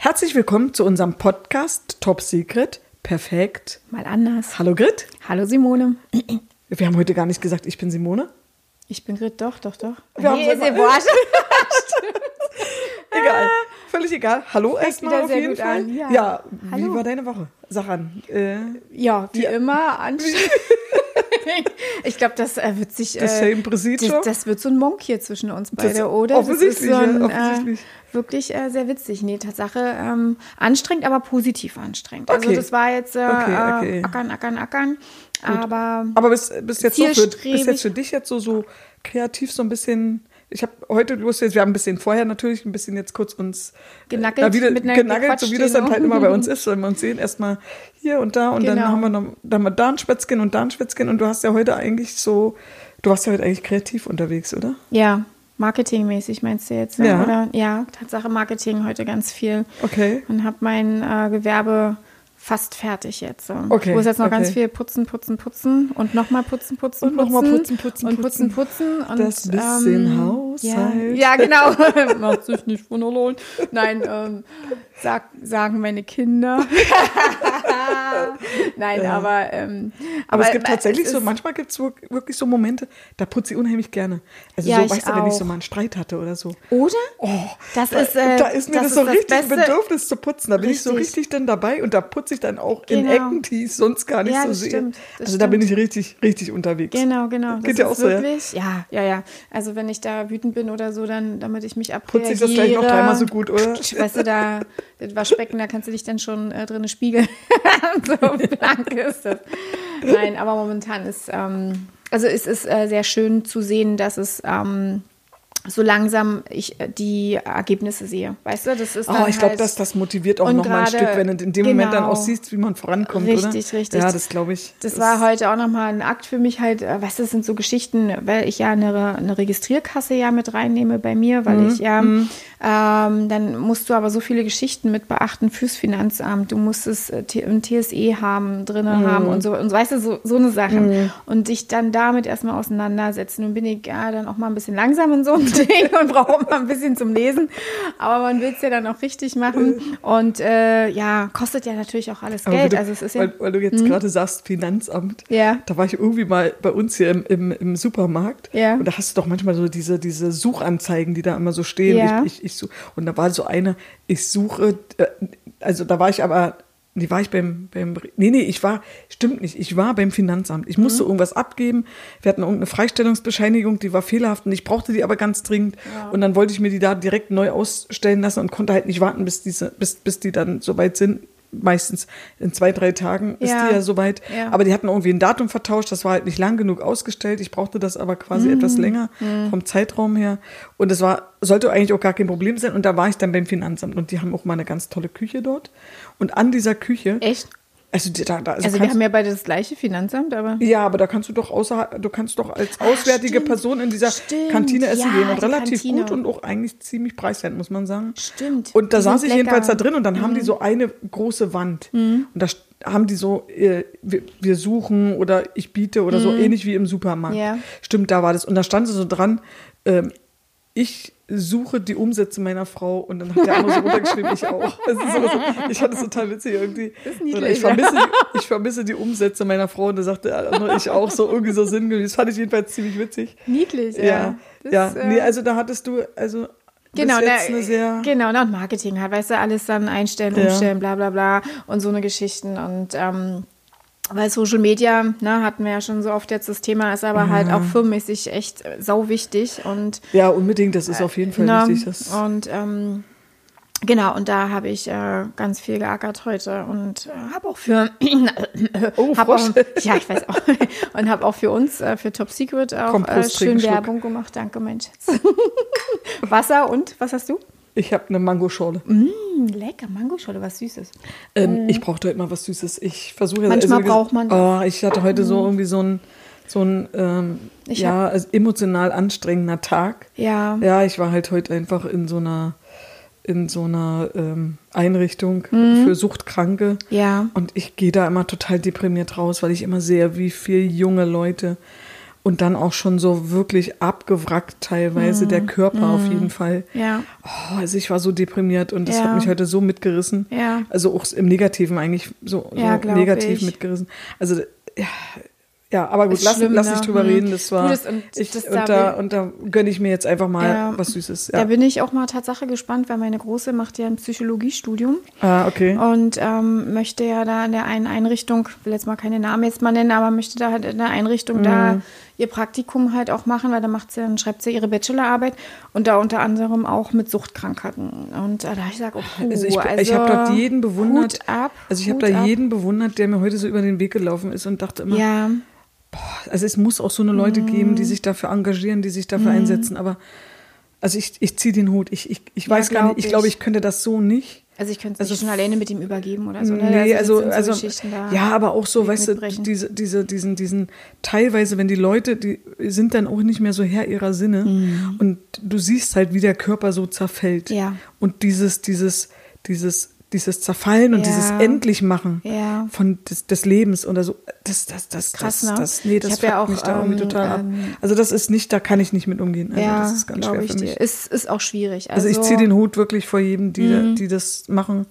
Herzlich willkommen zu unserem Podcast Top Secret. Perfekt. Mal anders. Hallo Grit. Hallo Simone. Wir haben heute gar nicht gesagt, ich bin Simone. Ich bin Grit, doch, doch, doch. Wir haben nee, es ist immer-. Egal. Völlig egal. Hallo erstmal auf jeden Fall. an, ja. Ja, wie Hallo. war deine Woche? Sag an. Äh, Ja, wie Ja. immer anstrengend. ich glaube, das äh, wird sich. the Äh, das, das wird so ein Monk hier zwischen uns beide, Das- oder? offensichtlich, das ist so ein, offensichtlich. Äh, wirklich äh, sehr witzig. Nee, Tatsache ähm, anstrengend, aber positiv anstrengend. Also Okay. das war jetzt äh, Okay, okay. Äh, ackern, ackern, ackern. Aber Aber bis, bis jetzt so für, bis jetzt für dich jetzt so, so kreativ so ein bisschen. Ich habe heute Lust jetzt, wir haben ein bisschen vorher natürlich ein bisschen jetzt kurz uns Genackelt, äh, wieder, genackelt, so wie das dann halt genau. immer bei uns ist, wenn wir uns sehen, erstmal hier und da und dann Genau. haben wir noch, dann wir da ein Spätzchen und da ein Spätzchen und du hast ja heute eigentlich so, du warst ja heute eigentlich kreativ unterwegs, oder? ja, marketingmäßig meinst du jetzt? Ja. Oder? Ja, Tatsache Marketing heute ganz viel. Okay. und habe mein äh, Gewerbe fast fertig jetzt. So. Okay, Ich muss jetzt noch ganz okay. viel putzen, putzen, putzen und nochmal putzen, putzen, Und noch mal putzen, putzen, und putzen, putzen. und Das bisschen ähm, Haushalt. Ja, ja genau. Macht sich nicht von allein. Nein, ähm, sag, sagen meine Kinder. Nein, aber ähm, Aber, es gibt tatsächlich es so, ist- manchmal gibt es wirklich so Momente, da putze ich unheimlich gerne. Also Ja, so, weißt du, wenn ich so mal einen Streit hatte oder so. Oder? Oh, Das da, ist, äh, da ist mir das, das so ist das richtig ein Beste. Bedürfnis zu putzen. Da bin ich so Richtig. richtig dann dabei und da putze ich dann auch in Genau. Ecken, die ich sonst gar nicht Ja, so sehe. stimmt, also da bin ich stimmt. richtig, richtig unterwegs. Genau, genau. Das Geht ja auch so, ja? wirklich, ja? ja, ja, Also wenn ich da wütend bin oder so, dann, damit ich mich abreagiere. Putze ich das gleich noch dreimal so gut, oder? Weißt du, da, das Waschbecken, da kannst du dich dann schon äh, drinnen spiegeln. so blank ist das. Nein, aber momentan ist, ähm, also es ist äh, sehr schön zu sehen, dass es ähm, so langsam ich äh, die Ergebnisse sehe. Weißt du, das ist dann Oh, ich glaube, halt, das, das motiviert auch Und noch mal ein Stück, wenn du in dem Moment dann genau. auch siehst, wie man vorankommt, oder? Richtig, richtig. Ja, das glaube ich. Das war heute auch nochmal ein Akt für mich halt, äh, weißt du, das sind so Geschichten, weil ich ja eine, eine Registrierkasse ja mit reinnehme bei mir, weil Mhm, ich ja, ähm, dann musst du aber so viele Geschichten mit beachten fürs Finanzamt. Du musst es äh, T- ein TSE haben, drinne Mhm. haben und so, und weißt du, so, so eine Sache. Und dich dann damit erstmal auseinandersetzen. Nun bin ich ja dann auch mal ein bisschen langsam in so einem Ding und brauche auch mal ein bisschen zum Lesen. Aber man will es ja dann auch richtig machen. Und äh, ja, kostet ja natürlich auch alles Geld. weil du, also es ist ja. weil, weil du jetzt gerade sagst, Finanzamt. Ja. Da war ich irgendwie mal bei uns hier im, im, im Supermarkt. Ja. Und da hast du doch manchmal so diese, diese Suchanzeigen, die da immer so stehen. Ja. Ich, ich, ich such, und da war so eine, ich suche, äh, also da war ich aber, nee, war ich beim, beim, nee, nee, ich war, stimmt nicht, ich war beim Finanzamt. Ich musste Mhm. irgendwas abgeben. Wir hatten irgendeine Freistellungsbescheinigung, die war fehlerhaft und ich brauchte die aber ganz dringend. Und dann wollte ich mir die da direkt neu ausstellen lassen und konnte halt nicht warten, bis diese, bis, bis die dann soweit sind. Meistens in zwei, drei Tagen ist Ja. die ja soweit. Ja. Aber die hatten irgendwie ein Datum vertauscht, das war halt nicht lang genug ausgestellt. Ich brauchte das aber quasi Mhm. etwas länger vom Zeitraum her. Und es war, sollte eigentlich auch gar kein Problem sein. Und da war ich dann beim Finanzamt und die haben auch mal eine ganz tolle Küche dort. Und an dieser Küche, Echt? also, da, da, also, Also wir haben ja beide das gleiche Finanzamt, aber ja, aber da kannst du doch außer, du kannst doch als auswärtige stimmt. Person in dieser Stimmt. Kantine essen Ja, gehen und relativ Kantine. gut und auch eigentlich ziemlich preiswert, muss man sagen. Stimmt. Und da saß ich jedenfalls da lecker. Mhm. drin und dann haben die so eine große Wand. Und da haben die so, äh, wir, wir suchen oder ich biete oder so, ähnlich wie im Supermarkt. Mhm. Ja. Stimmt, da war das. Und da stand so dran, ähm, ich suche die Umsätze meiner Frau und dann hat der andere so runtergeschrieben, ich auch. So, ich fand es total witzig irgendwie. ich, ja. vermisse, ich vermisse die Umsätze meiner Frau und da sagte der andere, ich auch so irgendwie so sinngemäß. Das fand ich jedenfalls ziemlich witzig. niedlich, ja. Ja, Das, ja. äh, nee, also da hattest du, also Genau, jetzt na, genau, na, und Marketing halt, weißt du, alles dann einstellen, Ja. umstellen, bla bla bla und so eine Geschichten und ähm, weil Social Media, ne, hatten wir ja schon so oft jetzt das Thema, ist aber halt auch firmenmäßig echt äh, sau wichtig und Ja, unbeding, das ist auf jeden Fall ne, wichtig. Das, und ähm, genau, und da habe ich äh, ganz viel geackert heute und äh, habe auch für Oh, hab auch, ja, ich weiß auch und habe auch für uns äh, für Top Secret auch Komm, äh, schön. Werbung gemacht. Danke, mein Schatz. Wasser und was hast du? Ich habe eine Mangoschorle. Mm, lecker, Mangoschorle, was Süßes. Ähm, ich brauchte heute mal was Süßes. Ich versuche jetzt- Manchmal gesagt- braucht man das. Oh, ich hatte heute so irgendwie so ein, so ein ähm, ja, also emotional anstrengender Tag. Ja. Ja, ich war halt heute einfach in so einer in so einer ähm, Einrichtung für Suchtkranke. Ja. Und ich gehe da immer total deprimiert raus, weil ich immer sehe, wie viele junge Leute und dann auch schon so wirklich abgewrackt teilweise, der Körper auf jeden Fall. Ja. Oh, also ich war so deprimiert und das Ja. hat mich heute so mitgerissen. Ja. Also auch im Negativen eigentlich so, Ja, so negativ ich. mitgerissen. Also ja, ja aber gut, lass, lass ne? nicht drüber Mhm. reden. Das war Du, das- und ich, das und, da da, und da gönne ich mir jetzt einfach mal Ja. was Süßes. Da Ja. bin ich auch mal Tatsache gespannt, weil meine Große macht ja ein Psychologiestudium Ah, okay. und ähm, möchte ja da in der einen Einrichtung, will jetzt mal keine Namen jetzt mal nennen, aber möchte da halt in der Einrichtung Mhm. da ihr Praktikum halt auch machen, weil da macht sie, dann schreibt sie ihre Bachelorarbeit und da unter anderem auch mit Suchtkrankheiten. Und äh, da ich gesagt, oh, Also ich, ich habe dort jeden bewundert. Ab, also ich habe da ab. jeden bewundert, der mir heute so über den Weg gelaufen ist und dachte immer, Ja, also es muss auch so eine Leute geben, Mhm. die sich dafür engagieren, die sich dafür einsetzen. Aber also ich, ich ziehe den Hut. Ich, ich, ich Ja, weiß gar glaub nicht, ich ich. glaube, ich könnte das so nicht. Also ich könnte es Also schon alleine mit ihm übergeben oder so. Ne? Nee, also, sind so also ja, aber auch so, weißt du, diese, diese, diesen, diesen, teilweise, wenn die Leute, die sind dann auch nicht mehr so Herr ihrer Sinne und du siehst halt, wie der Körper so zerfällt. Mhm. Ja. Und dieses, dieses, dieses, dieses Zerfallen und Ja. dieses Endlichmachen Ja. von des, des Lebens oder so, das, das, das, Krass, das, ne? das, nee, das Ich ja auch, mich da irgendwie ähm, total ab. ähm, Also das ist nicht, da kann ich nicht mit umgehen. Also ja, das ist ganz schwer für mich. dir. Ist, ist auch schwierig. Also, Also, ich ziehe den Hut wirklich vor jedem, die, die das machen.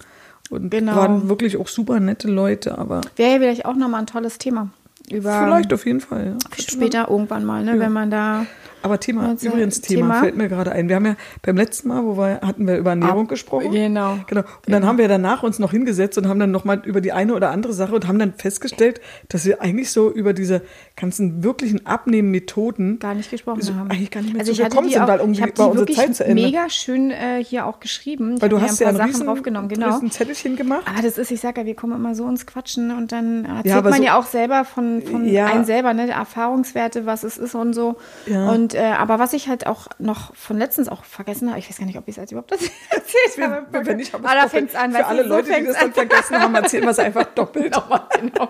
Und Genau. waren wirklich auch super nette Leute, aber Wäre ja vielleicht auch nochmal ein tolles Thema. Über vielleicht auf jeden Fall. Ja. später irgendwann mal, ne, wenn man da. Aber Thema, Also, übrigens Thema, Thema? fällt mir gerade ein. Wir haben ja beim letzten Mal, wo wir hatten wir über Ernährung gesprochen. genau. Genau. Und dann haben wir danach uns noch hingesetzt und haben dann nochmal über die eine oder andere Sache und haben dann festgestellt, dass wir eigentlich so über diese ganzen wirklichen Abnehmmethoden Gar nicht gesprochen so haben. eigentlich gar nicht mehr also ich hatte die sind, auch, weil ich irgendwie habe war die unsere Zeit zu Ende. mega schön äh, hier auch geschrieben. Ich weil du hast ein ja paar ein Sachen draufgenommen, genau. riesen Zettelchen gemacht. Aber das ist, ich sage ja, wir kommen immer so ins Quatschen und dann erzählt Ja, man so- ja auch selber von, von Ja. einem selber, ne, Erfahrungswerte, was es ist und so. Ja. Und äh, aber was ich halt auch noch von letztens auch vergessen habe, ich weiß gar nicht, ob ich es jetzt überhaupt erzählt habe. Wenn wir Ah, es da doppelt. fängt's an, Für alle so Leute, die das dann vergessen haben, erzählen wir es einfach doppelt. genau.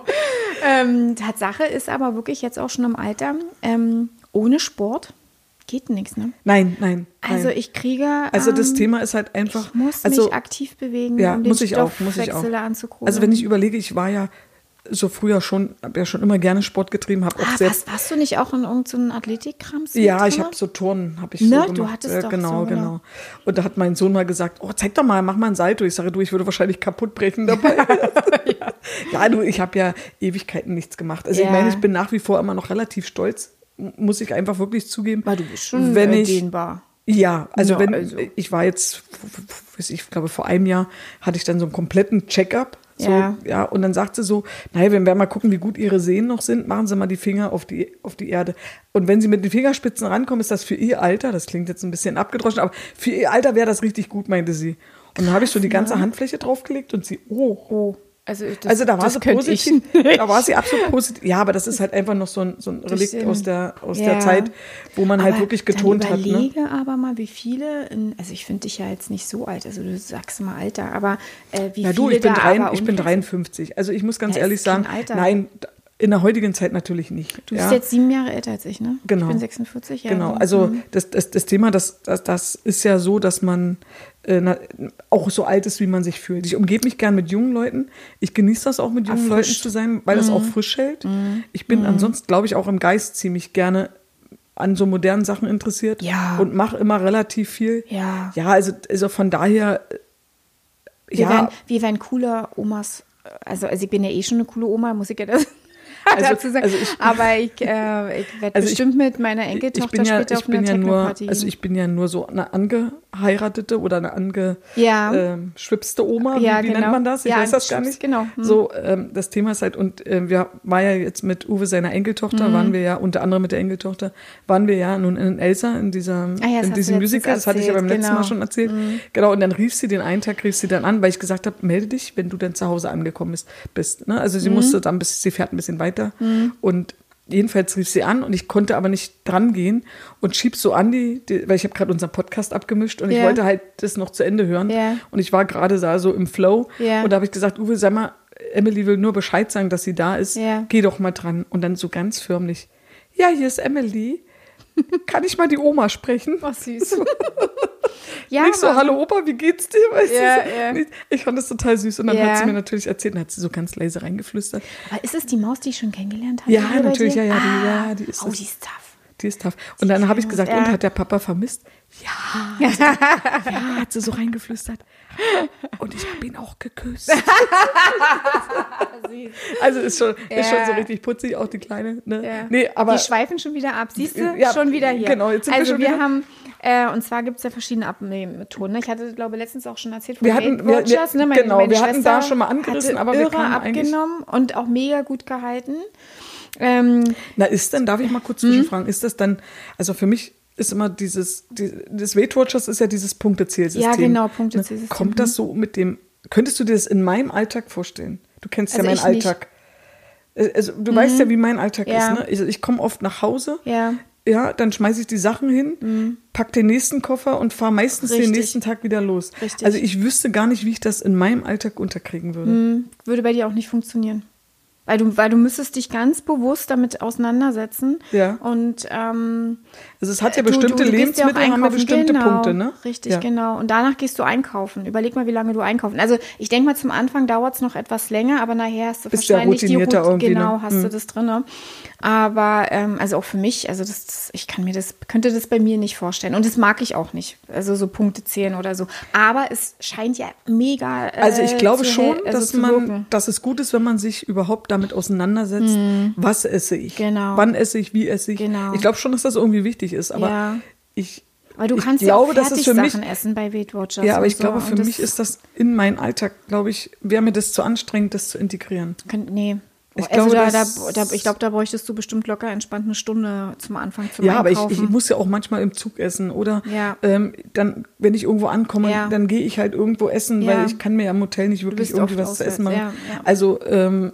ähm, Tatsache ist aber wirklich jetzt auch schon im Alter, ähm, ohne Sport geht nichts, ne? Nein, nein. Also nein. ich kriege. Also das ähm, Thema ist halt einfach. Ich muss also, mich aktiv bewegen, ja, um den muss ich auch, muss ich auch. Anzukurbeln. Also wenn ich überlege, ich war ja so früher schon, habe ja schon immer gerne Sport getrieben, habe auch Ah, sehr. was, warst du nicht auch in irgendeinem Athletikkrams? Ja, ich habe so Turnen, habe ich Ne, so du hattest Ja, doch genau, so, genau. genau. Und da hat mein Sohn mal gesagt, oh, zeig doch mal, mach mal ein Salto. Ich sage, du, ich würde wahrscheinlich kaputt brechen dabei. ja. du, ich habe ja Ewigkeiten nichts gemacht. Also ich Ja. meine, ich bin nach wie vor immer noch relativ stolz, muss ich einfach wirklich zugeben. Weil du bist schon wenn äh, ich, dehnbar. Ja, also Ja, wenn also. ich war jetzt, ich glaube vor einem Jahr hatte ich dann so einen kompletten Check-up. So, Ja. ja. und dann sagt sie so, naja, wenn wir mal gucken, wie gut ihre Sehnen noch sind, machen Sie mal die Finger auf die, auf die Erde. Und wenn Sie mit den Fingerspitzen rankommen, ist das für Ihr Alter, das klingt jetzt ein bisschen abgedroschen, aber für Ihr Alter wäre das richtig gut, meinte sie. Und dann habe ich so die ganze Handfläche draufgelegt und sie, oh, Oh, also das, also da war sie positiv. Da war sie absolut positiv. Ja, aber das ist halt einfach noch so ein, so ein Relikt aus der, aus Ja. der Zeit, wo man halt Aber wirklich getont dann hat. Ne? überlege aber mal, wie viele, also ich finde dich ja jetzt nicht so alt, also du sagst mal Alter, aber äh, wie Ja, viele du, ich bin, da aber ich bin unfit- 53. Also ich muss ganz Ja, ehrlich sagen, nein, in der heutigen Zeit natürlich nicht. Du ja. bist jetzt sieben Jahre älter als ich, ne? Genau. Ich bin 46 Jahre. Genau, also Mhm. das, das, das Thema, das, das, das ist ja so, dass man äh, na, auch so alt ist, wie man sich fühlt. Ich umgebe mich gern mit jungen Leuten. Ich genieße das auch, mit jungen Leuten Erfrischt. zu sein, weil das auch Mhm. frisch hält. Ich bin ansonsten, glaube ich, auch im Geist ziemlich gerne an so modernen Sachen interessiert Ja. und mache immer relativ viel. Ja. Ja, also, also von daher, Wir, ja, wären, wir wären cooler Omas. Also, also ich bin ja eh schon eine coole Oma, muss ich ja das Also- dazu sagen. also ich- Aber ich, äh, ich werde Also ich- bestimmt mit meiner ich Enkeltochter bin ja, später ich auf einer ja nur, also ich bin ja nur so eine angeheiratete oder eine ange Ja. ähm, schwipste Oma, Ja, wie, wie genau. nennt man das? Ich Ja, weiß das gar nicht. genau. Hm. So, ähm, das Thema ist halt, und äh, wir war ja jetzt mit Uwe seiner Enkeltochter, Mhm. waren wir ja, unter anderem mit der Enkeltochter, waren wir ja nun in Elsa, in dieser, Ah ja, in diesem Musical, das hatte ich ja beim letzten Mal genau. schon erzählt. Genau, und dann rief sie den einen Tag, rief sie dann an, weil ich gesagt habe, melde dich, wenn du dann zu Hause angekommen bist. bist ne? Also Mhm. sie musste dann, bis sie fährt ein bisschen weiter und Jedenfalls rief sie an und ich konnte aber nicht dran gehen und schieb so an die, die weil ich habe gerade unseren Podcast abgemischt und ich Ja. wollte halt das noch zu Ende hören Ja. und ich war gerade da so im Flow Ja. und da habe ich gesagt, Uwe, sag mal, Emily will nur Bescheid sagen, dass sie da ist. Geh doch mal dran und dann so ganz förmlich, ja, hier ist Emily. Kann ich mal die Oma sprechen? Oh, süß. Ja, nicht so, hallo Opa, wie geht's dir? Weißt Ja, du, so, ja. nicht- Ich fand das total süß. Und dann Ja. hat sie mir natürlich erzählt, und hat sie so ganz leise reingeflüstert. Aber ist es die Maus, die ich schon kennengelernt habe? Ja, natürlich, ja, ja, die- Ah, ja, die ist Oh, das. die ist tough. Die ist tough. Und dann habe ich gesagt, und hat der Papa vermisst? Ja. Hat sie, ja, hat sie so reingeflüstert. Und ich habe ihn auch geküsst. Also ist schon, ist schon so Ja. richtig putzig, auch die Kleine. Ne? Ja. Nee, aber die schweifen schon wieder ab. Siehst du? Ja, schon wieder hier. genau, jetzt sind wir also schon wir wieder- haben, äh, und zwar gibt es ja verschiedene Abnehmmethoden. ne? Ich hatte, glaube ich, letztens auch schon erzählt von Wir hatten- Weight wir- wir- ne? Meine, genau, meine wir hatten da schon mal angerissen, aber wir eigentlich- abgenommen und auch mega gut gehalten. Ähm, Na, ist denn, darf ich mal kurz Hm? zwischenfragen, ist das dann, also für mich ist immer dieses, die, das Weight Watchers ist ja dieses Punktezählsystem. Ja, genau, Punktezählsystem. Ne? Kommt das so mit dem, könntest du dir das in meinem Alltag vorstellen? Du kennst Also ja meinen nicht. Mhm. Alltag. Äh, Also du weißt ja, wie mein Alltag Ja. ist, ne? Ich, ich komme oft nach Hause. Ja. Mhm. Ja, dann schmeiße ich die Sachen hin, pack den nächsten Koffer und fahre meistens den Richtig. nächsten Tag wieder los. Richtig. Also ich wüsste gar nicht, wie ich das in meinem Alltag unterkriegen würde. würde bei dir auch nicht funktionieren. Weil du, weil du müsstest dich ganz bewusst damit auseinandersetzen. Ja. Und ähm, Also es hat ja du- du- bestimmte du ja auch Lebensmittel, haben ja einkaufen. bestimmte genau, Punkte, ne? Richtig, ja. genau. Und danach gehst du einkaufen. Überleg mal, wie lange du einkaufen. Also ich denke mal, zum Anfang dauert es noch etwas länger, aber nachher hast du Bist ja wahrscheinlich die irgendwie, ne? genau, hast du Hm. das drin. Aber ähm, also auch für mich, also das, das, ich kann mir das, könnte das bei mir nicht vorstellen. Und das mag ich auch nicht. Also so Punkte zählen oder so. Aber es scheint ja mega. Äh, Also ich glaube zu schon, also dass man, wirken. dass es gut ist, wenn man sich überhaupt damit auseinandersetzt, was esse ich, Genau. wann esse ich, wie esse ich. Genau. Ich glaube schon, dass das irgendwie wichtig ist, aber Ja. ich, Weil du ich kannst glaube, ja auch dass es für mich, Fertigsachen essen bei Weight Watchers. ja, aber ich glaube, so. für Und mich ist das in meinen Alltag, glaube ich, wäre mir das zu anstrengend, das zu integrieren. Könnt, nee. Ich also glaube, da, da, das- da, ich glaube, da bräuchtest du bestimmt locker entspannt eine Stunde zum Anfang zum Ja, aber ich, Einkaufen. ich muss ja auch manchmal im Zug essen oder Ja. ähm, dann, wenn ich irgendwo ankomme, Ja. dann gehe ich halt irgendwo essen, Ja. weil ich kann mir ja im Hotel nicht wirklich irgendwie was zu essen machen. Also ähm,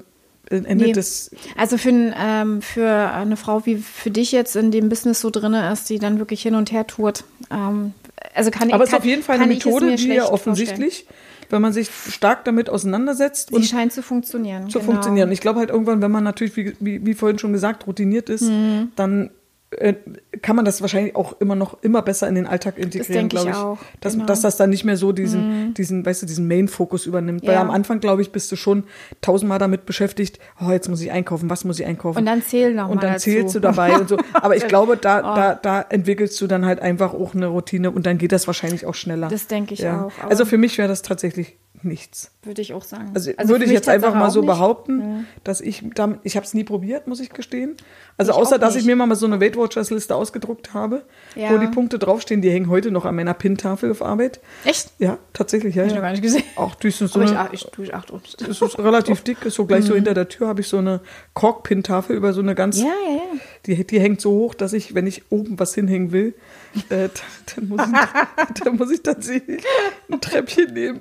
Ende Nee. des Also für, ähm, für eine Frau wie für dich jetzt in dem Business so drinne ist, die dann wirklich hin und her tourt. Ähm, also kann Aber es ist auf jeden Fall eine Methode, die ja offensichtlich, wenn man sich stark damit auseinandersetzt vorstellen. und Die scheint zu funktionieren. zu genau. funktionieren. Ich glaube halt irgendwann, wenn man natürlich, wie, wie, wie vorhin schon gesagt, routiniert ist, Mhm. dann äh, kann man das wahrscheinlich auch immer noch immer besser in den Alltag integrieren, glaube ich. auch, Dass, genau. dass das dann nicht mehr so diesen, diesen, weißt du, diesen Main-Fokus übernimmt. Weil Ja. am Anfang, glaube ich, bist du schon tausendmal damit beschäftigt, oh, jetzt muss ich einkaufen, was muss ich einkaufen? Und dann zähl noch Und dann dazu. zählst du dabei und so. Aber ich glaube, da, Oh. da, da entwickelst du dann halt einfach auch eine Routine und dann geht das wahrscheinlich auch schneller. Das denke ich auch, aber- Also für mich wäre das tatsächlich nichts. Würde ich auch sagen. Also, für würde ich jetzt einfach mal so nicht. behaupten, dass ich damit, ich habe es nie probiert, muss ich gestehen. Also Ich außer, dass ich mir mal so eine Weight Watchers Liste ausgedruckt habe, Ja. wo die Punkte draufstehen, die hängen heute noch an meiner Pin-Tafel auf Arbeit. Echt? Ja, tatsächlich, ja. Hab ich ja. noch gar nicht gesehen. Auch die ist so Aber ich, eine, ich, du, ach, du. das ist relativ dick, ist so gleich so hinter der Tür habe ich so eine Kork-Pin-Tafel über so eine ganz, Ja, ja, ja. Die, die hängt so hoch, dass ich, wenn ich oben was hinhängen will, äh, dann, muss ich, dann muss ich tatsächlich ein Treppchen nehmen.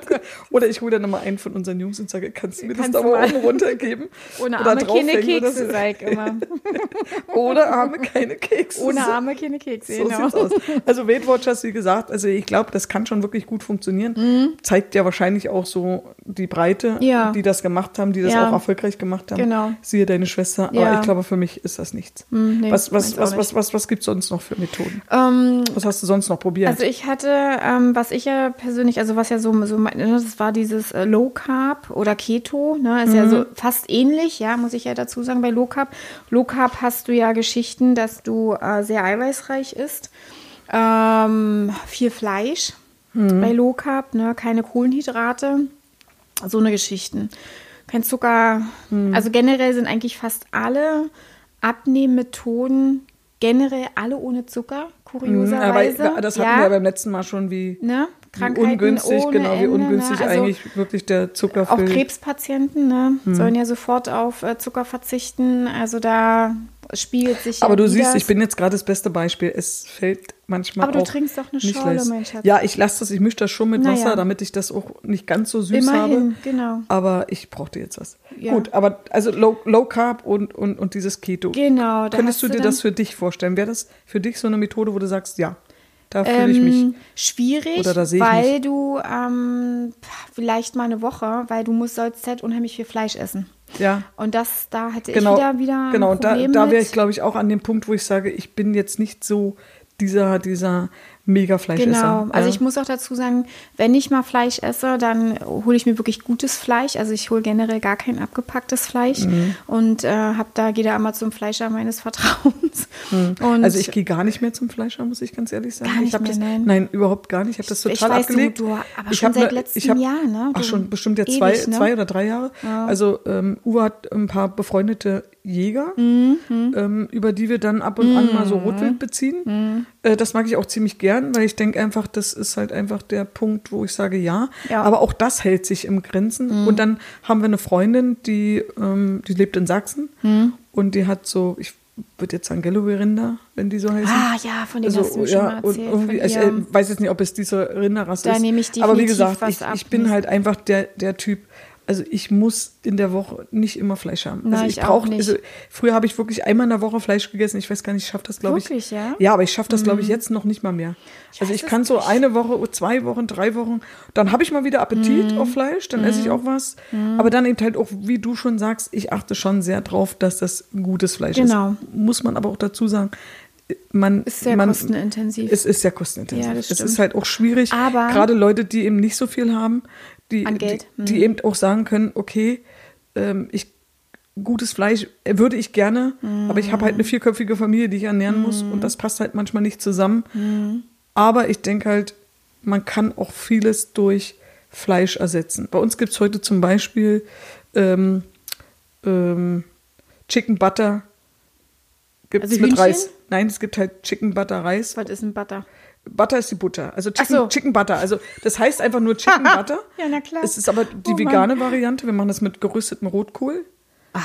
Oder ich hole dann nochmal einen von unseren Jungs und sage, kannst du mir Kannst das da mal oben runtergeben? Ohne Oder Arme keine Kekse, so. sag immer. Ohne Arme keine Kekse. Ohne Arme keine Kekse, So genau. aus. Also Weight Watchers, wie gesagt, also ich glaube, das kann schon wirklich gut funktionieren. Zeigt ja wahrscheinlich auch so die Breite, Mhm. Ja. die das gemacht haben, die das Ja. auch erfolgreich gemacht haben. Genau. Siehe deine Schwester. Aber Ja. ich glaube, für mich ist das nichts. nee, was was, was, was, was, was gibt es sonst noch für Methoden? Ähm, Was hast du sonst noch probiert? Also ich hatte, ähm, was ich ja persönlich, also was ja so, so ne, das war dieses äh, Low Carb oder Keto, ne, ist ja Mhm. so fast ähnlich, ja, muss ich ja dazu sagen bei Low Carb. Low Carb hast du ja Geschichten, dass du äh, sehr eiweißreich isst, ähm, viel Fleisch Mhm. bei Low Carb, ne, keine Kohlenhydrate, so eine Geschichten. Kein Zucker, Mhm. also generell sind eigentlich fast alle Abnehmmethoden generell alle ohne Zucker, Mhm, aber kurioserweise. das hatten wir ja beim letzten Mal schon, wie, ne? wie ungünstig, ohne genau, wie Ende, ungünstig ne? Also eigentlich wirklich der Zucker Auch Krebspatienten ne? Hm. sollen ja sofort auf äh, Zucker verzichten. Also da spiegelt sich Aber ja du siehst, ich bin jetzt gerade das beste Beispiel. Es fällt manchmal Aber du trinkst doch eine Schorle, mein Schatz. Ja, ich lasse das, ich mische das schon mit Na Wasser, damit ich das auch nicht ganz so süß Immerhin, habe. genau. Aber ich brauchte jetzt was. Ja. Gut, aber also Low, Low Carb und, und, und dieses Keto. Genau, da Könntest du dir das für dich vorstellen? Wäre das für dich so eine Methode, wo du sagst, ja, da fühle ich mich. Ähm, schwierig, Oder da sehe ich weil mich. du ähm, vielleicht mal eine Woche, weil du musst sollst halt unheimlich viel Fleisch essen. Ja. Und das, da hätte Genau, ich wieder wieder ein genau. Und da, da wäre ich, glaube ich, auch an dem Punkt, wo ich sage, ich bin jetzt nicht so dieser, dieser mega Fleischesser. Genau, also ja. ich muss auch dazu sagen, wenn ich mal Fleisch esse, dann hole ich mir wirklich gutes Fleisch. Also ich hole generell gar kein abgepacktes Fleisch Mhm. und äh, habe da gehe da immer zum Fleischer meines Vertrauens. Und also ich gehe gar nicht mehr zum Fleischer, muss ich ganz ehrlich sagen. Gar nicht ich hab mehr, das, nein. nein, überhaupt gar nicht. Ich habe das Ich total weiß, du- abgelegt. du- aber ich schon hab seit ne- letztem ich hab, Jahr, ne? Ach Du- schon bestimmt jetzt ewig, zwei, ne? zwei oder drei Jahre. Also ähm, Uwe hat ein paar befreundete Jäger, Mhm. ähm, über die wir dann ab und an mal so Rotwild beziehen. Mhm. Äh, das mag ich auch ziemlich gern, weil ich denke einfach, das ist halt einfach der Punkt, wo ich sage ja. Ja. Mhm. Aber auch das hält sich im Grenzen. Und dann haben wir eine Freundin, die, ähm, die lebt in Sachsen Mhm. und die hat so, ich würde jetzt sagen Galloway-Rinder, wenn die so heißen. Ah ja, von denen hast du mir schon mal und erzählt. irgendwie, von ich äh, weiß jetzt nicht, ob es diese Rinderrasse Da ist. nehme ich Aber wie gesagt, ich, ich bin halt einfach der, der Typ, also ich muss in der Woche nicht immer Fleisch haben. Na, also ich ich auch brauche, nicht. also früher habe ich wirklich einmal in der Woche Fleisch gegessen. Ich weiß gar nicht, ich schaffe das, glaube ich. Wirklich, ja? Mhm. Ja, aber ich schaffe das, glaube ich, jetzt noch nicht mal mehr. also weiß ich kann so nicht. eine Woche, zwei Wochen, drei Wochen, dann habe ich mal wieder Appetit Mhm. auf Fleisch, dann esse ich auch was. Aber dann eben halt auch, wie du schon sagst, ich achte schon sehr drauf, dass das gutes Fleisch Genau. ist. Muss man aber auch dazu sagen, man, Ist sehr man, kostenintensiv. Es ist sehr kostenintensiv. Ja, das es ist halt auch schwierig, Aber- gerade Leute, die eben nicht so viel haben, die, An Geld. Mhm. die, die eben auch sagen können, okay, ähm, ich gutes Fleisch würde ich gerne, aber ich habe halt Mhm. eine vierköpfige Familie, die ich ernähren muss und das passt halt manchmal nicht zusammen. Mhm. Aber ich denke halt, man kann auch vieles durch Fleisch ersetzen. Bei uns gibt es heute zum Beispiel ähm, ähm, Chicken Butter gibt es Also mit? Reis. Nein, es gibt halt Chicken Butter Reis. Was ist ein Butter? Butter ist die Butter. Also Chicken, so. Chicken Butter. Also das heißt einfach nur Chicken Butter. Ja, na klar. Es ist aber die Oh Mann. vegane Variante. Wir machen das mit geröstetem Rotkohl.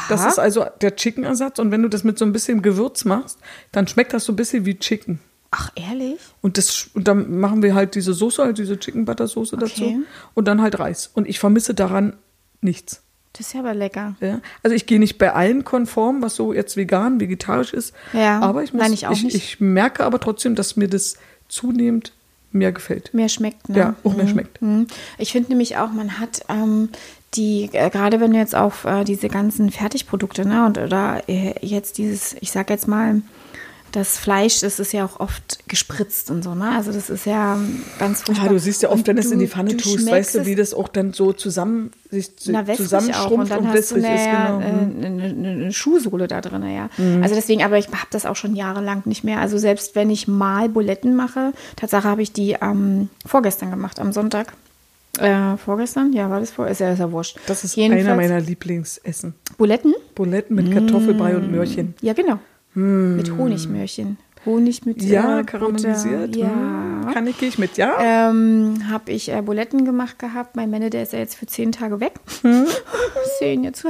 Das ist also der Chicken-Ersatz. Und wenn du das mit so ein bisschen Gewürz machst, dann schmeckt das so ein bisschen wie Chicken. Ach, ehrlich? Und, das, und dann machen wir halt diese Soße, halt diese Chicken Butter Soße dazu. Und dann halt Reis. Und ich vermisse daran nichts. Das ist ja aber lecker. Ja? Also ich gehe nicht bei allen konform, was so jetzt vegan, vegetarisch ist. Ja. Aber ich muss, Nein, ich auch ich, nicht. ich merke aber trotzdem, dass mir das zunehmend mehr gefällt. Mehr schmeckt, ne? Ja, auch mehr schmeckt. Mhm. Ich finde nämlich auch, man hat ähm, die, äh, gerade wenn du jetzt auf äh, diese ganzen Fertigprodukte, ne, und oder äh, jetzt dieses, ich sag jetzt mal, das Fleisch, das ist ja auch oft gespritzt und so, ne? Also das ist ja ganz Ja, furchtbar. du siehst ja oft, Und wenn du es in die Pfanne tust, weißt du, wie das auch dann so zusammen sich na, auch. Und zusammenschrumpft dann und, hast du eine, ist. Genau. äh, Mhm. eine, eine, eine Schuhsohle da drin, ja. Also deswegen, aber ich habe das auch schon jahrelang nicht mehr. Also selbst wenn ich mal Buletten mache, Tatsache habe ich die ähm, vorgestern gemacht, am Sonntag. Äh, vorgestern? Ja, war das vor? Ist ja, ist ja wurscht. Das ist Jedenfalls- einer meiner Lieblingsessen. Buletten? Buletten mit Kartoffelbrei und Möhrchen. Ja, genau. Mit Honigmöhrchen. Honig mit Hm. Ja, äh, karamellisiert. Butter. Ja. Hm, Kann ich, gehe ich mit, ja? Ähm, habe ich äh, Buletten gemacht gehabt. Mein Männer, der ist ja jetzt für zehn Tage weg. Hm. zehn jetzt,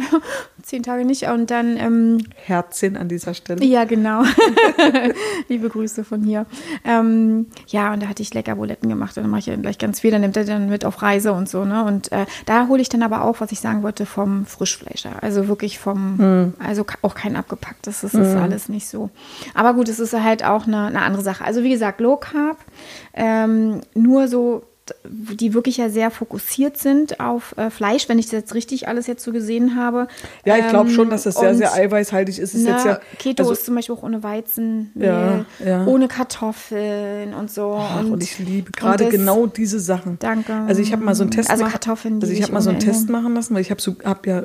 zehn Tage nicht. Und dann, ähm, Herzchen an dieser Stelle. ja, genau. Liebe Grüße von hier. Ähm, ja, und da hatte ich lecker Buletten gemacht. Und dann mache ich ja gleich ganz viel. Dann nimmt er dann mit auf Reise und so. Ne? Und äh, da hole ich dann aber auch, was ich sagen wollte, vom Frischfleischer. Also wirklich vom, also ka- auch kein abgepacktes. Das ist alles nicht so. Aber gut, es ist halt auch eine, eine andere Sache. Also wie gesagt, Low Carb, ähm, nur so die wirklich ja sehr fokussiert sind auf äh, Fleisch, wenn ich das jetzt richtig alles jetzt so gesehen habe. Ja, ich glaube schon, dass das sehr, und- sehr eiweißhaltig ist. Es ist na, jetzt ja, Keto also, ist zum Beispiel auch ohne Weizenmehl, Ja, ja. ohne Kartoffeln und so. Ach, und, und ich liebe gerade genau diese Sachen. Danke. Also ich habe mal so einen Test Also Kartoffeln Also ich habe mal so einen ohne Test Ende. machen lassen, weil ich habe so, hab ja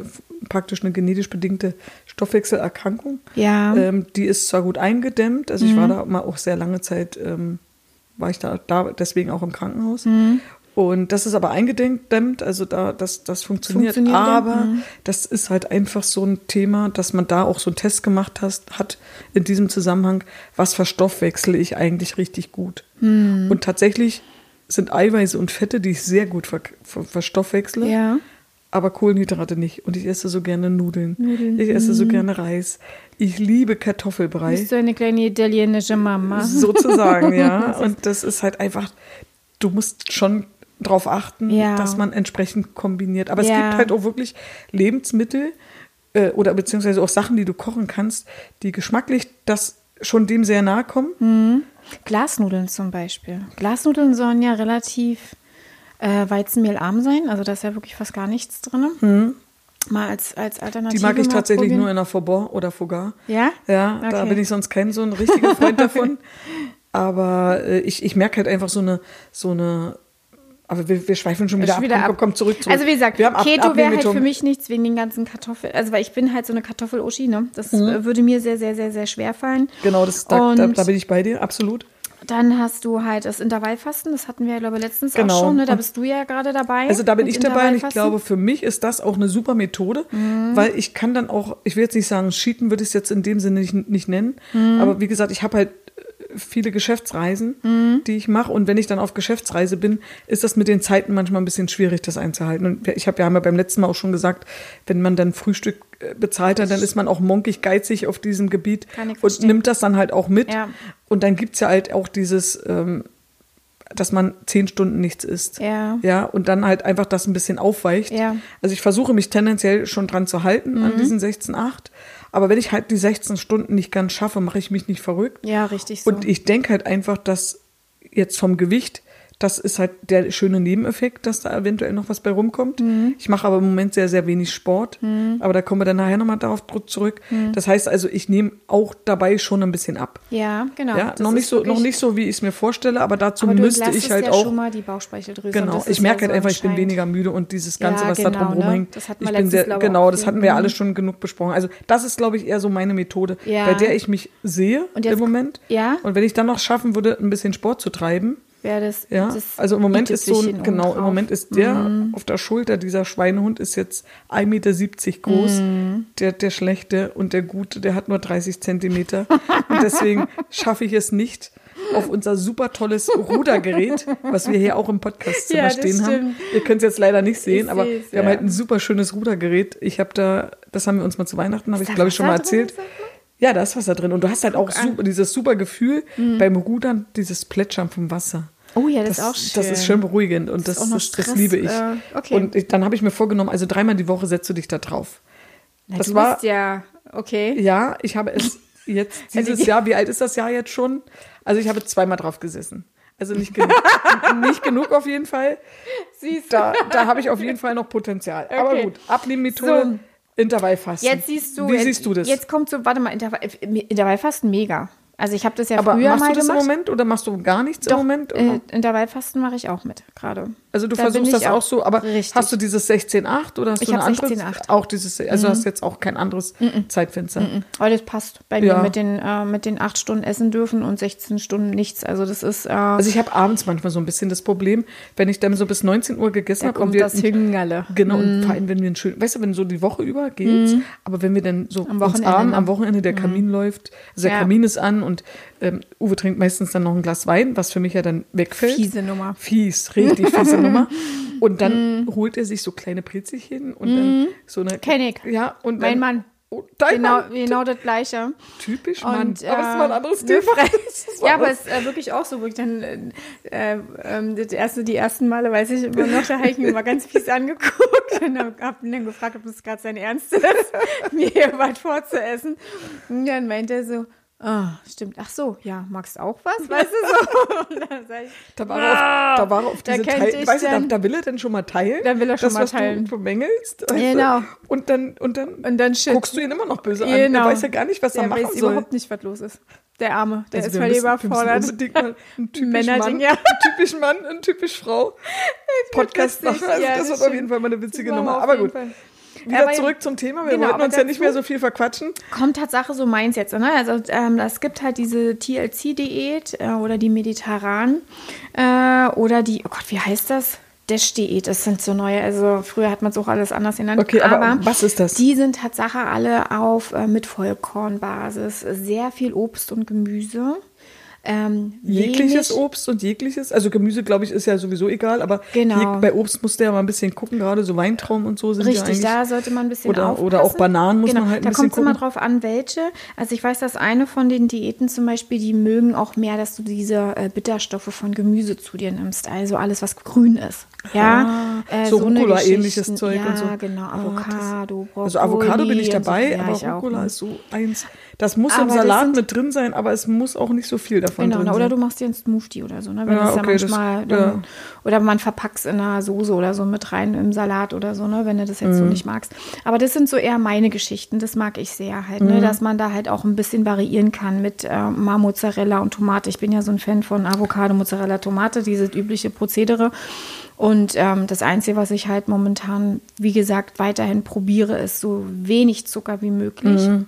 praktisch eine genetisch bedingte Stoffwechselerkrankung. Ja. Mhm. Ähm, die ist zwar gut eingedämmt, also ich war da mal auch sehr lange Zeit, ähm, war ich da, da deswegen auch im Krankenhaus. Mhm. Und das ist aber eingedämmt, also da, das, das funktioniert. Funktioniert, aber Mhm. das ist halt einfach so ein Thema, dass man da auch so einen Test gemacht hast, hat in diesem Zusammenhang, was verstoffwechsel ich eigentlich richtig gut. Mhm. Und tatsächlich sind Eiweiße und Fette, die ich sehr gut ver ver verstoffwechsle, Ja. aber Kohlenhydrate nicht. Und ich esse so gerne Nudeln. Nudeln, Ich esse so gerne Reis. Ich liebe Kartoffelbrei. Bist du eine kleine italienische Mama? Sozusagen, ja. Und das ist halt einfach, du musst schon drauf achten, Ja. dass man entsprechend kombiniert. Aber es Ja. gibt halt auch wirklich Lebensmittel äh, oder beziehungsweise auch Sachen, die du kochen kannst, die geschmacklich das schon dem sehr nahe kommen. Glasnudeln zum Beispiel. Glasnudeln sollen ja relativ äh, weizenmehlarm sein, also da ist ja wirklich fast gar nichts drin. Mal als, als Alternative. Die mag ich tatsächlich probieren. nur in der Faubourg oder Faugar. Ja? Ja, da Okay. bin ich sonst kein so ein richtiger Freund davon. Aber äh, ich, ich merke halt einfach so eine, so eine, aber wir, wir schweifen schon wieder, Schon wieder ab. Komm, ab. komm, zurück, zurück. Also wie gesagt, ab- Keto wäre halt für mich nichts wegen den ganzen Kartoffeln. Also weil ich bin halt so eine Kartoffel-Uschi, ne? Das Mhm. äh, würde mir sehr, sehr, sehr, sehr schwer fallen. Genau, das, da, da, da bin ich bei dir, absolut. Dann hast du halt das Intervallfasten, das hatten wir ja, glaube ich, letztens Genau. auch schon, ne? Da bist du ja gerade dabei. Also da bin ich dabei und ich glaube, für mich ist das auch eine super Methode, weil ich kann dann auch, ich will jetzt nicht sagen, Cheaten würde ich es jetzt in dem Sinne nicht, nicht nennen, aber wie gesagt, ich habe halt viele Geschäftsreisen, die ich mache und wenn ich dann auf Geschäftsreise bin, ist das mit den Zeiten manchmal ein bisschen schwierig, das einzuhalten. Und ich habe ja, haben beim letzten Mal auch schon gesagt, wenn man dann Frühstück äh, bezahlt hat, dann ist man auch monkig geizig auf diesem Gebiet und nimmt das dann halt auch mit. Ja. Und dann gibt's ja halt auch dieses, ähm, dass man zehn Stunden nichts isst. Ja. Ja, und dann halt einfach das ein bisschen aufweicht. Ja. Mhm. Also ich versuche mich tendenziell schon dran zu halten an diesen 16,8. Aber wenn ich halt die 16 Stunden nicht ganz schaffe, mache ich mich nicht verrückt. Ja, richtig so. Und ich denke halt einfach, dass jetzt vom Gewicht, das ist halt der schöne Nebeneffekt, dass da eventuell noch was bei rumkommt. Mhm. Ich mache aber im Moment sehr, sehr wenig Sport. Aber da kommen wir dann nachher nochmal darauf zurück. Mhm. Das heißt also, ich nehme auch dabei schon ein bisschen ab. ja, genau. Ja, noch nicht, so, noch nicht so, wie ich es mir vorstelle, aber dazu aber müsste ich halt ja auch. schon mal die Bauchspeicheldrüse. Genau, ich merke ja halt so einfach, ich bin weniger müde und dieses Ganze, Ja, was da genau, drum ne? rumhängt. Das hatten wir ich bin sehr, genau, das hatten wir Mhm. alles schon genug besprochen. Also das ist, glaube ich, eher so meine Methode, Ja. bei der ich mich sehe Und jetzt- im Moment. ja. Und wenn ich dann noch schaffen würde, ein bisschen Sport zu treiben, Wäre das, ja, das also im Moment ist so, ein, in genau, im. Moment ist der Mhm. auf der Schulter, dieser Schweinehund ist jetzt 1,70 Meter groß. Mhm. Der, der schlechte und der gute, der hat nur 30 Zentimeter. und deswegen schaffe ich es nicht, auf unser super tolles Rudergerät, was wir hier auch im Podcast Ja, stehen haben. Ihr könnt es jetzt leider nicht sehen, aber wir haben ja. halt ein super schönes Rudergerät. Ich habe da, das haben wir uns mal zu Weihnachten, habe ich glaube ich schon mal drin, erzählt. mal? Ja, da ist Wasser drin. Und du hast halt auch. Mhm. super, dieses super Gefühl beim Rudern, dieses Plätschern vom Wasser. Oh ja, das, ist auch schön. Das ist schön beruhigend und das, das, das Stress, liebe ich. äh, okay. Und ich, dann habe ich mir vorgenommen, also dreimal die Woche setzt du dich da drauf. Na, das du war- bist ja, okay. Ja, ich habe es jetzt Also dieses die- Jahr, wie alt ist das Jahr jetzt schon? Also ich habe zweimal drauf gesessen. Also nicht genug, nicht genug auf jeden Fall. Siehst Da, da habe ich auf jeden Fall noch Potenzial. Aber Okay. gut, Abnehmmethode, So. Intervallfasten. Jetzt siehst du. Wie jetzt, siehst du das? Jetzt kommt so, warte mal, Intervall, äh, Intervallfasten mega. Also ich habe das ja Aber früher machst mal du das gemacht. im Moment oder machst du gar nichts Doch, im Moment? äh, Intervallfasten mache ich auch mit gerade. Also du Da versuchst das auch so, aber richtig. hast du dieses 16,8 oder hast Ich du eine hab andere? 16,8. Auch dieses, also hast jetzt auch kein anderes Zeitfenster. Aber das passt bei Ja. mir mit den, äh, mit den acht Stunden essen dürfen und 16 Stunden nichts. Also das ist, äh, Also ich habe abends manchmal so ein bisschen das Problem, wenn ich dann so bis 19 Uhr gegessen habe und wir das Hüngerle. Genau, und vor allem, wenn wir ein schön, weißt du, wenn so die Woche über geht's, aber wenn wir dann so Am uns Wochenende, abends, ne? am Wochenende der Kamin läuft, also der Ja. Kamin ist an und ähm, Uwe trinkt meistens dann noch ein Glas Wein, was für mich ja dann wegfällt. Fiese Nummer. Fies, richtig fiese Nummer. Und dann holt er sich so kleine Brezelchen und dann so eine. Kenn ich. Ja, und Mein dann, Mann. Oh, dein Genau, Mann. genau das Gleiche. Typisch Mann. Und, aber das war ein äh, anderes Thema. Ist Ja, aber es ist äh, wirklich auch so, wo ich dann äh, äh, ähm, das erste, die ersten Male, weiß ich immer noch, da habe ich ihn immer ganz fies angeguckt und habe ihn dann gefragt, ob das gerade sein Ernst ist, mir hier was vorzuessen. Und dann meinte er so, ah, stimmt, ach so, ja, magst auch was, weißt du so? Dann ich, Da war, er auf, da war er auf diese Teil, weißt du, da, dann- da will er dann schon mal teilen. Da will er schon das, mal was teilen. Du bemängelst. du? Genau. Und dann, und dann, und dann shit. guckst du ihn immer noch böse an. Genau. Er weiß ja gar nicht, was er der machen weiß soll. überhaupt nicht, was los ist. Der Arme, der Also ist völlig müssen überfordert. einen typisch Mann, ja. einen typisch Mann, einen typisch Frau Podcast machen. Also ja, das, das wird auf stimmt. jeden Fall mal eine witzige machen Nummer. auf Aber gut, Fall. Wieder Aber- zurück zum Thema. Wir Genau, wollten aber uns ja nicht mehr so viel verquatschen. kommt Tatsache so meins jetzt. Ne? Also ähm, es gibt halt diese TLC-Diät äh, oder die Mediterran äh, oder die, oh Gott, wie heißt das? Dash-Diät, das sind so neue, also früher hat man es auch alles anders genannt. Okay, aber was ist das? Die sind Tatsache alle auf äh, mit Vollkornbasis, sehr viel Obst und Gemüse. Ähm, Jegliches wenig- Obst und jegliches, also Gemüse, glaube ich, ist ja sowieso egal, aber Genau. bei Obst musst du ja mal ein bisschen gucken, gerade so Weintrauben und so sind ja Richtig, eigentlich. da sollte man ein bisschen Oder- aufpassen. oder auch Bananen muss genau, man halt ein Da bisschen kommt es immer gucken. drauf an, welche. Also ich weiß, dass eine von den Diäten zum Beispiel, die mögen auch mehr, dass du diese äh, Bitterstoffe von Gemüse zu dir nimmst. Also alles, was grün ist. Ja, Ah, äh, so eine Rucola-ähnliches. Zeug ja, und so. genau, Ah, Avocado, Brokkoli. Also Avocado bin ich so. dabei, Ja, aber ich. Rucola ist so eins. Das muss Aber im Salat sind- mit drin sein, aber es muss auch nicht so viel davon Genau, drin na, oder sind. du machst dir einen Smoothie oder so, ne? Wenn Ja, das ja okay, das- manchmal, dann, ja. oder man verpackt es in einer Soße oder so mit rein im Salat oder so, ne? Wenn du das jetzt so Mhm. nicht magst. Aber das sind so eher meine Geschichten, das mag ich sehr halt, Mhm. ne? Dass man da halt auch ein bisschen variieren kann mit äh, Mozzarella und Tomate. Ich bin ja so ein Fan von Avocado, Mozzarella, Tomate, dieses übliche Prozedere. Und ähm, das Einzige, was ich halt momentan, wie gesagt, weiterhin probiere, ist so wenig Zucker wie möglich. Mhm.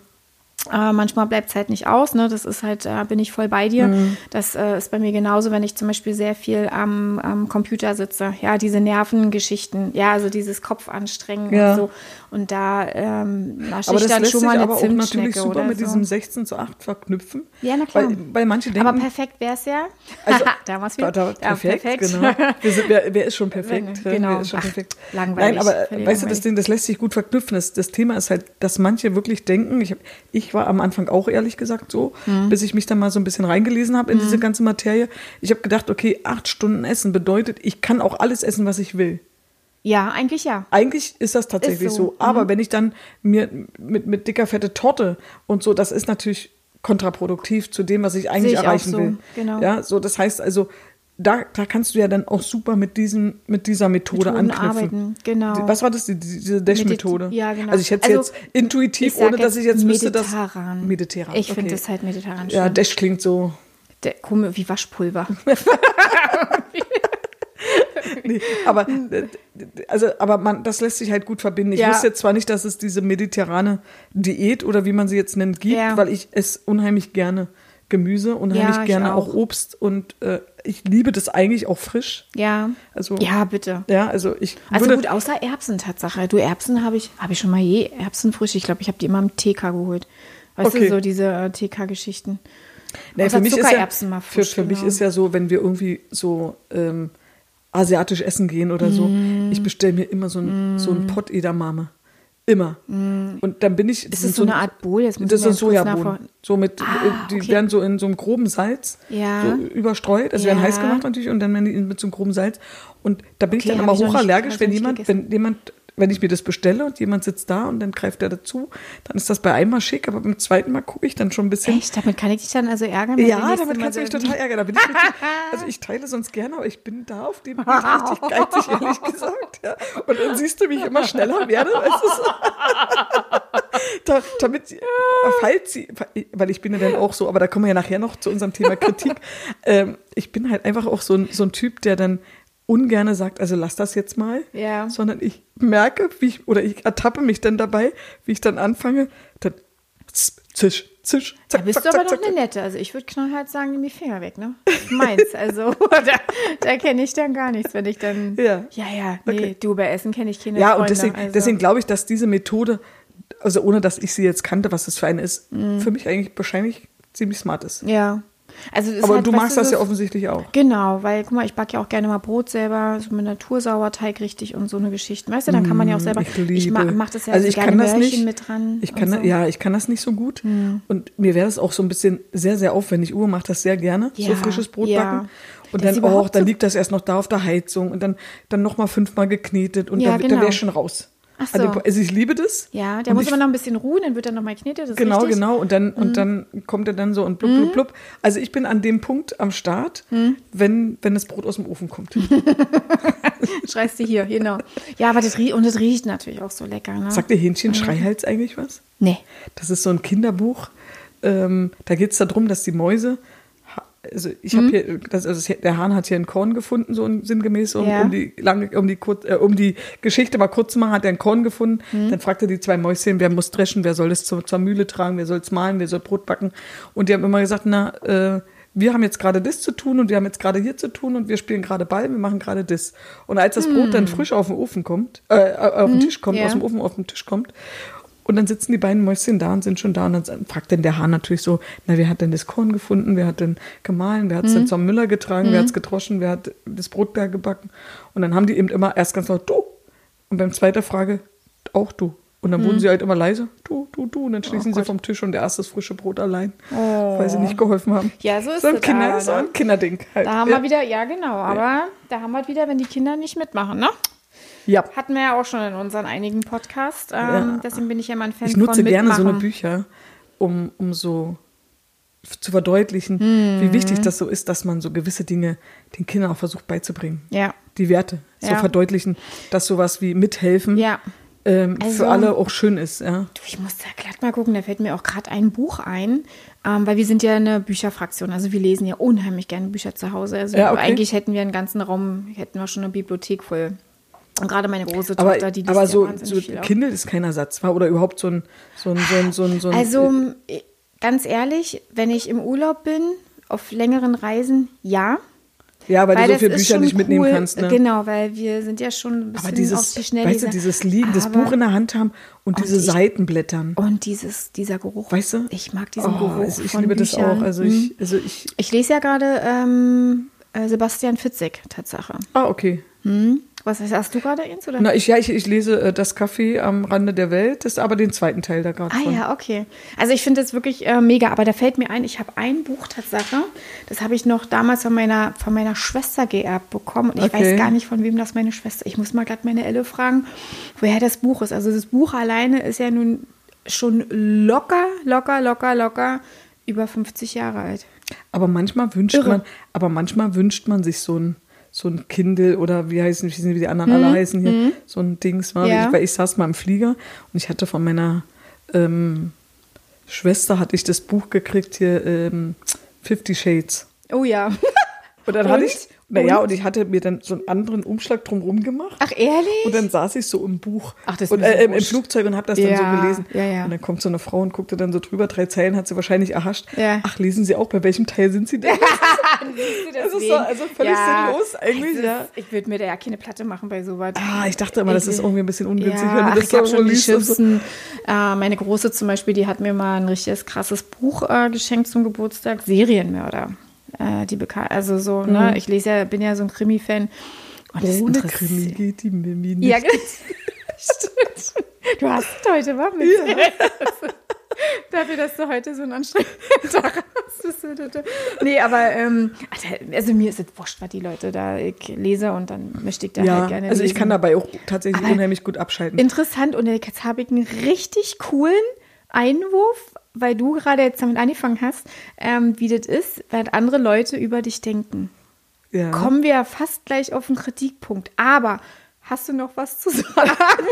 Äh, manchmal bleibt es halt nicht aus, ne? Das ist halt, da bin ich voll bei dir. Mhm. Das äh, ist bei mir genauso, wenn ich zum Beispiel sehr viel am, am Computer sitze. Ja, diese Nervengeschichten, ja, also dieses Kopfanstrengen Ja. und so. Und da ähm, nasche Aber ich das dann schon mal eine aber auch natürlich super oder mit so. diesem 16 zu 8 verknüpfen. Ja, na klar. Weil, weil manche denken, Aber perfekt wäre es ja. Also, da war's Da, wieder. da, perfekt, genau. Wir sind, wer, wer ist schon perfekt? Genau. Wer ist schon Ach, perfekt? langweilig. Nein, aber weißt du, das langweilig. Ding, das lässt sich gut verknüpfen. Das, das Thema ist halt, dass manche wirklich denken, ich, hab, ich war am Anfang auch ehrlich gesagt so, Mhm. bis ich mich dann mal so ein bisschen reingelesen habe in diese ganze Materie. Ich habe gedacht, okay, acht Stunden Essen bedeutet, ich kann auch alles essen, was ich will. Ja, eigentlich ja. Eigentlich ist das tatsächlich Ist so. so, Mhm. Aber wenn ich dann mir mit, mit dicker, fette Torte und so, das ist natürlich kontraproduktiv zu dem, was ich eigentlich ich erreichen so, will. genau. Ja, so, das heißt also, da, da kannst du ja dann auch super mit, diesem, mit dieser Methode Methoden anknüpfen. arbeiten, genau. Was war das, die, diese Dash-Methode? Medit- ja, genau. Also ich hätte Also, jetzt intuitiv, ohne dass ich jetzt wüsste, dass... mediterran. Ich finde okay. das halt mediterran Ja. Dash klingt so... Der, komisch, wie Waschpulver. Nee, aber äh, also, aber man, das lässt sich halt gut verbinden. Ich Ja. wusste jetzt zwar nicht, dass es diese mediterrane Diät oder wie man sie jetzt nennt gibt, Ja. weil ich esse unheimlich gerne Gemüse, unheimlich Ja, gerne auch. auch. Obst und äh, ich liebe das eigentlich auch frisch. Ja. Also Ja, bitte. ja, also ich Also gut, außer Erbsen Tatsache. Du, Erbsen habe ich, habe ich schon mal je Erbsenfrüchte. Ich glaube, ich habe die immer im TK geholt. Weißt Okay. du, so diese äh, TK-Geschichten. Nee, für mich ist ja, für, frisch, für mich genau. ist ja so, wenn wir irgendwie so ähm, asiatisch essen gehen oder so, Mm. ich bestelle mir immer so ein, so ein Pott Edamame. Immer. Und dann bin ich. Mm. Ist das so eine Art Bowl? Jetzt Das kurz Sojabohnen. So mit, Ah, die okay. werden so in so einem groben Salz Ja. so überstreut. Also werden Ja. heiß gemacht natürlich und dann werden die mit so einem groben Salz. Und da bin ich Okay, dann immer ich noch nicht- hochallergisch, wenn jemand, gegessen. wenn jemand, wenn ich mir das bestelle und jemand sitzt da und dann greift er dazu, dann ist das bei einmal schick, aber beim zweiten Mal gucke ich dann schon ein bisschen. Echt? Damit kann ich dich dann also ärgern? Ja, damit kannst du mich total ärgern. Da bin ich richtig, also ich teile sonst gerne, aber ich bin da auf dem Gebiet richtig geizig, ehrlich gesagt. Ja. Und dann siehst du, wie ich immer schneller werde, weißt du so. da, damit sie, falls sie, weil ich bin ja dann auch so, aber da kommen wir ja nachher noch zu unserem Thema Kritik. ähm, ich bin halt einfach auch so ein, so ein Typ, der dann ungerne sagt, also lass das jetzt mal, Ja. sondern ich merke, wie ich, oder ich ertappe mich dann dabei, wie ich dann anfange, dann zisch, zisch, Da zack, bist zack, du aber zack, doch zack, eine nette. Also ich würde knallhart sagen, nimm die Finger weg, ne? Meins. Also da, da kenne ich dann gar nichts, wenn ich dann. Ja. Ja, ja. Nee, Okay. du bei Essen kenne ich keine Ja, Freunde. und deswegen, also. deswegen glaube ich, dass diese Methode, also ohne dass ich sie jetzt kannte, was das für eine ist, Mhm. für mich eigentlich wahrscheinlich ziemlich smart ist. Ja. Also Aber halt, du magst das so- ja offensichtlich auch. Genau, weil guck mal, ich backe ja auch gerne mal Brot selber, so mit Natursauerteig richtig und so eine Geschichte. Weißt du, dann kann man ja auch selber. Mm, Ich liebe. ma, mach das ja also so ich gerne kann das nicht. mit dran. Ich kann, so. Hm. ja, ich kann das nicht so gut. Und mir wäre das auch so ein bisschen sehr, sehr aufwendig. Uwe macht das sehr gerne, so Ja, frisches Brot ja. backen. Und Das dann auch, überhaupt dann so- liegt das erst noch da auf der Heizung und dann, dann nochmal fünfmal geknetet und Ja, dann, dann genau. wäre ich schon raus. Ach so. also, also ich liebe das. Ja, der Und muss aber noch ein bisschen ruhen, dann wird er nochmal ist Genau, richtig. Mhm. genau. Und dann, und dann kommt er dann so und blub, blub, blub. Also ich bin an dem Punkt am Start, Mhm. wenn, wenn das Brot aus dem Ofen kommt. Schreist du hier, genau. Ja, aber das riecht, und das riecht natürlich auch so lecker, ne? Sagt der Hähnchen Schreihals eigentlich was? Nee. Das ist so ein Kinderbuch. Ähm, da geht es darum, dass die Mäuse, also ich Mhm. habe hier, das, also der Hahn hat hier ein Korn gefunden, so sinngemäß, um, Ja. um, die, lange, um, die, kurz- äh, um die Geschichte mal kurz zu machen, hat er ein Korn gefunden. Mhm. Dann fragte die zwei Mäuschen, wer muss dreschen, wer soll es zur, zur Mühle tragen, wer soll es mahlen, wer soll Brot backen. Und die haben immer gesagt, na, äh, wir haben jetzt gerade das zu tun und wir haben jetzt gerade hier zu tun und wir spielen gerade Ball, wir machen gerade das. Und als das Brot dann frisch auf den Ofen kommt, äh, auf den Tisch kommt, ja. aus dem Ofen auf den Tisch kommt, und dann sitzen die beiden Mäuschen da und sind schon da. Und dann fragt dann der Hahn natürlich so, na, wer hat denn das Korn gefunden? Wer hat denn gemahlen? Wer hat es denn zum Müller getragen? Wer hat es gedroschen? Wer hat das Brot da gebacken? Und dann haben die eben immer erst ganz laut, du. Und beim zweiten Frage, auch du. Und dann wurden sie halt immer leise, du, du, du. Und dann schließen sie vom Tisch und der erst das frische Brot allein, weil sie nicht geholfen haben. Ja, so ist so ein das Kinder, aber, so ne? ein Kinderding halt. Da haben ja. wir wieder, ja genau, aber da haben wir wieder, wenn die Kinder nicht mitmachen, ne? Ja. Hatten wir ja auch schon in unseren einigen Podcasts. Ähm, Ja. Deswegen bin ich ja mal ein Fan Ich nutze von gerne so eine. Bücher, um, um so zu verdeutlichen, wie wichtig das so ist, dass man so gewisse Dinge den Kindern auch versucht beizubringen. Ja. Die Werte so Ja. verdeutlichen, dass sowas wie mithelfen Ja. ähm, Also- für alle auch schön ist. Ja. Du, ich muss da glatt mal gucken, da fällt mir auch gerade ein Buch ein, ähm, weil wir sind ja eine Bücherfraktion, also wir lesen ja unheimlich gerne Bücher zu Hause. Also Ja, okay. eigentlich hätten wir einen ganzen Raum, hätten wir schon eine Bibliothek voll. Und gerade meine große Aber, Tochter, die liest aber so, so. Kindle ist kein Ersatz, war oder überhaupt so ein so ein so ein so ein, so ein Also äh, ganz ehrlich, wenn ich im Urlaub bin, auf längeren Reisen, ja. ja, weil, du so das viele Bücher nicht mitnehmen cool. kannst. Ne? Genau, weil wir sind ja schon ein bisschen Aber auf dieses, die Schnelle. weißt du, dieses Liegen, das Buch in der Hand haben und, diese ich- Seiten blättern. Und dieses, dieser Geruch. Weißt du? Ich mag diesen Oh, Geruch. also ich von liebe das Büchern. auch. Also ich, also ich. Ich lese ja gerade ähm, äh, Sebastian Fitzek, Tatsache. Ah, okay. Hm? Was hast du gerade eins? Oder? Na, ich, ja, ich, ich lese äh, Das Café am Rande der Welt, das ist aber den zweiten Teil da gerade Ah von. ja, okay. Also ich finde das wirklich äh, mega, aber da fällt mir ein, ich habe ein Buch Tatsache, das habe ich noch damals von meiner, von meiner Schwester geerbt bekommen und ich Okay. weiß gar nicht, von wem das meine Schwester, ich muss mal gerade meine Elle fragen, woher das Buch ist. Also das Buch alleine ist ja nun schon locker, locker, locker, locker über 50 Jahre alt. Aber manchmal wünscht Irre. man, aber manchmal wünscht man sich so ein so ein Kindle oder wie heißen, weiß nicht, wie die anderen alle heißen hier, so ein Dings war. Mhm. Ja. Ich, weil ich saß mal im Flieger und ich hatte von meiner ähm, Schwester hatte ich das Buch gekriegt hier ähm, Fifty Shades. Oh ja. Und dann Und? hatte ich, naja, Und? und ich hatte mir dann so einen anderen Umschlag drumherum gemacht. Ach ehrlich? Und dann saß ich so im Buch Ach, das ist und, äh, im wurscht. Flugzeug und habe das dann Ja, so gelesen. ja, ja. Und dann kommt so eine Frau und guckte dann so drüber, drei Zeilen hat sie wahrscheinlich erhascht. Ja. Ach, lesen Sie auch, bei welchem Teil sind Sie denn? Das ist so, also völlig sinnlos eigentlich, es ja. Ich würde mir da ja keine Platte machen bei sowas. Ah, ich dachte immer, das ist irgendwie ein bisschen ungünstig, Ja, wenn ach, du das ich habe so schon die so. Äh, meine Große zum Beispiel, die hat mir mal ein richtiges krasses Buch äh, geschenkt zum Geburtstag. Serienmörder. Äh, die bekannt, also so, ne, ich lese ja, bin ja so ein Krimi-Fan. Und das Mhm. Ohne Krimi geht die Mimi nicht. Ja, stimmt. Du hast es heute, war mit. Dafür, dass du heute so einen anstrengenden Tag hast. Nee, aber ähm, also mir ist es wurscht, was die Leute da ich lese und dann möchte ich da Ja, halt gerne also ich lesen. kann dabei auch tatsächlich Aber unheimlich gut abschalten. Interessant und jetzt habe ich einen richtig coolen Einwurf, weil du gerade jetzt damit angefangen hast, ähm, wie das ist, weil andere Leute über dich denken. ja. Kommen wir fast gleich auf den Kritikpunkt. Aber hast du noch was zu sagen?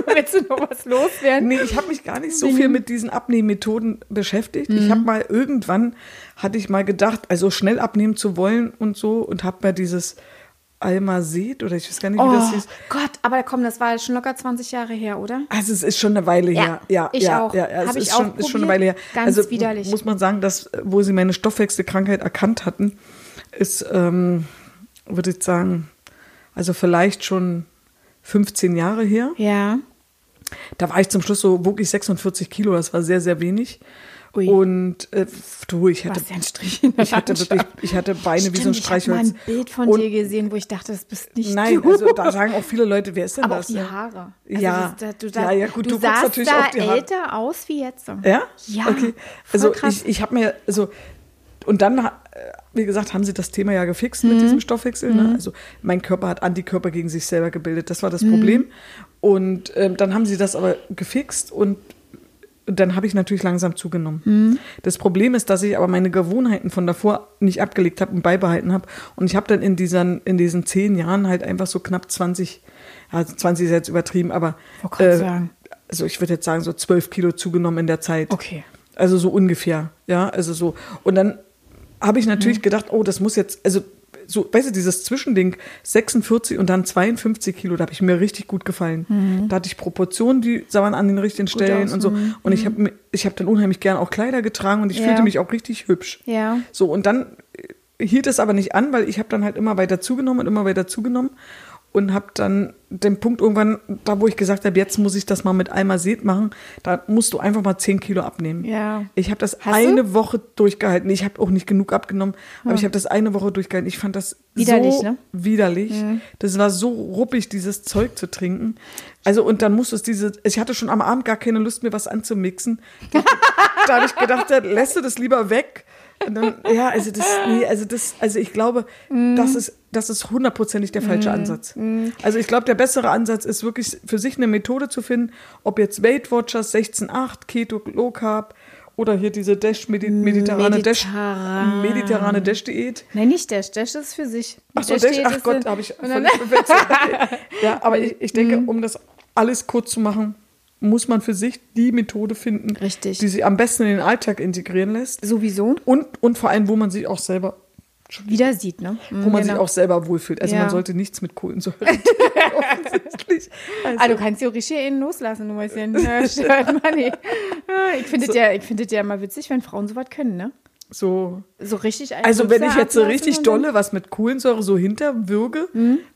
Willst du noch was loswerden? Nee, ich habe mich gar nicht so viel mit diesen Abnehmmethoden beschäftigt. Ich Mhm. habe mal irgendwann, hatte ich mal gedacht, also schnell abnehmen zu wollen und so und habe mir dieses Almazet oder ich weiß gar nicht, wie Oh das hieß. Gott, aber komm, das war schon locker 20 Jahre her, oder? Also es ist schon eine Weile Ja, her. Ja, ich ja, auch. Ja, ja, es ist schon, auch ist schon eine probiert. Weile her. Ganz also widerlich. muss man sagen, dass wo sie meine Stoffwechselkrankheit erkannt hatten, ist, ähm, würde ich sagen, also vielleicht schon 15 Jahre her. Ja. Da war ich zum Schluss so, wog ich 46 Kilo, das war sehr, sehr wenig. Ui. Und äh, du, ich hatte, ja ich hatte wirklich, ich hatte Beine wie so ein Stimmt, Ich habe mal Streichholz. ein Bild von Und- dir gesehen, wo ich dachte, das bist nicht Nein, du. also da sagen auch viele Leute, wer ist denn aber das? auch die? Haare. Also Ja. das, du, Ja, ja, gut, du, du sahst natürlich da auf die Haare. älter aus wie jetzt. Ja? Ja, Okay. Also krass. ich, ich habe mir, also, und dann, äh, wie gesagt, haben sie das Thema ja gefixt Mhm. mit diesem Stoffwechsel. Ne? Also mein Körper hat Antikörper gegen sich selber gebildet. Das war Mhm. das Problem. Und ähm, dann haben sie das aber gefixt und dann habe ich natürlich langsam zugenommen. Mhm. Das Problem ist, dass ich aber meine Gewohnheiten von davor nicht abgelegt habe und beibehalten habe. Und ich habe dann in diesen, in diesen zehn Jahren halt einfach so knapp 20, also 20 ist jetzt übertrieben, aber grad sagen. also ich würde jetzt sagen, so 12 Kilo zugenommen in der Zeit. Okay. Also so ungefähr, ja, also so. Und dann habe ich natürlich Mhm. gedacht, oh, das muss jetzt, also so, weißt du, dieses Zwischending 46 und dann 52 Kilo, da habe ich mir richtig gut gefallen. Mhm. Da hatte ich Proportionen, die waren an den richtigen Stellen aus, und so. mhm. Und ich habe ich habe dann unheimlich gern auch Kleider getragen und ich Ja. fühlte mich auch richtig hübsch. Ja. So, und dann äh, hielt es aber nicht an, weil ich habe dann halt immer weiter zugenommen und immer weiter zugenommen und habe dann den Punkt irgendwann, da wo ich gesagt habe, jetzt muss ich das mal mit Almazet machen, da musst du einfach mal 10 Kilo abnehmen. Ja. Ich habe das Hast eine du? Woche durchgehalten. Ich habe auch nicht genug abgenommen, aber ich habe das eine Woche durchgehalten. Ich fand das Widerlich, so ne? widerlich. Das war so ruppig, dieses Zeug zu trinken. Also und dann musste es diese, ich hatte schon am Abend gar keine Lust mehr, was anzumixen. da habe ich gedacht, lässt du das lieber weg. Dann, ja, also das, nee, also das, also ich glaube, das ist, das ist hundertprozentig der falsche Ansatz. Also ich glaube, der bessere Ansatz ist wirklich für sich eine Methode zu finden, ob jetzt Weight Watchers 16,8, Keto, Low Carb Oder hier diese Dash, Medi mediterrane Dash, Mediterran. mediterrane Dash-Diät. Nein, nicht Dash. Dash ist für sich. Ach so, Dash Dash, Diät ach Gott, habe ich völlig verwechselt. Ja, aber ich, ich denke, um das alles kurz zu machen, muss man für sich die Methode finden, Richtig. die sie am besten in den Alltag integrieren lässt. Sowieso Und, und vor allem, wo man sich auch selber, wieder sieht, ne? wo man sich auch selber wohlfühlt. Also Ja. man sollte nichts mit Kohlensäure. Offensichtlich. Ah, du kannst theoretisch hier innen loslassen, du. Äh, stört man nicht. Ich finde es ja, ich finde ja mal witzig, wenn Frauen sowas können, ne? So. So richtig Also wenn ich jetzt so richtig dolle was mit Kohlensäure so hinterwürge,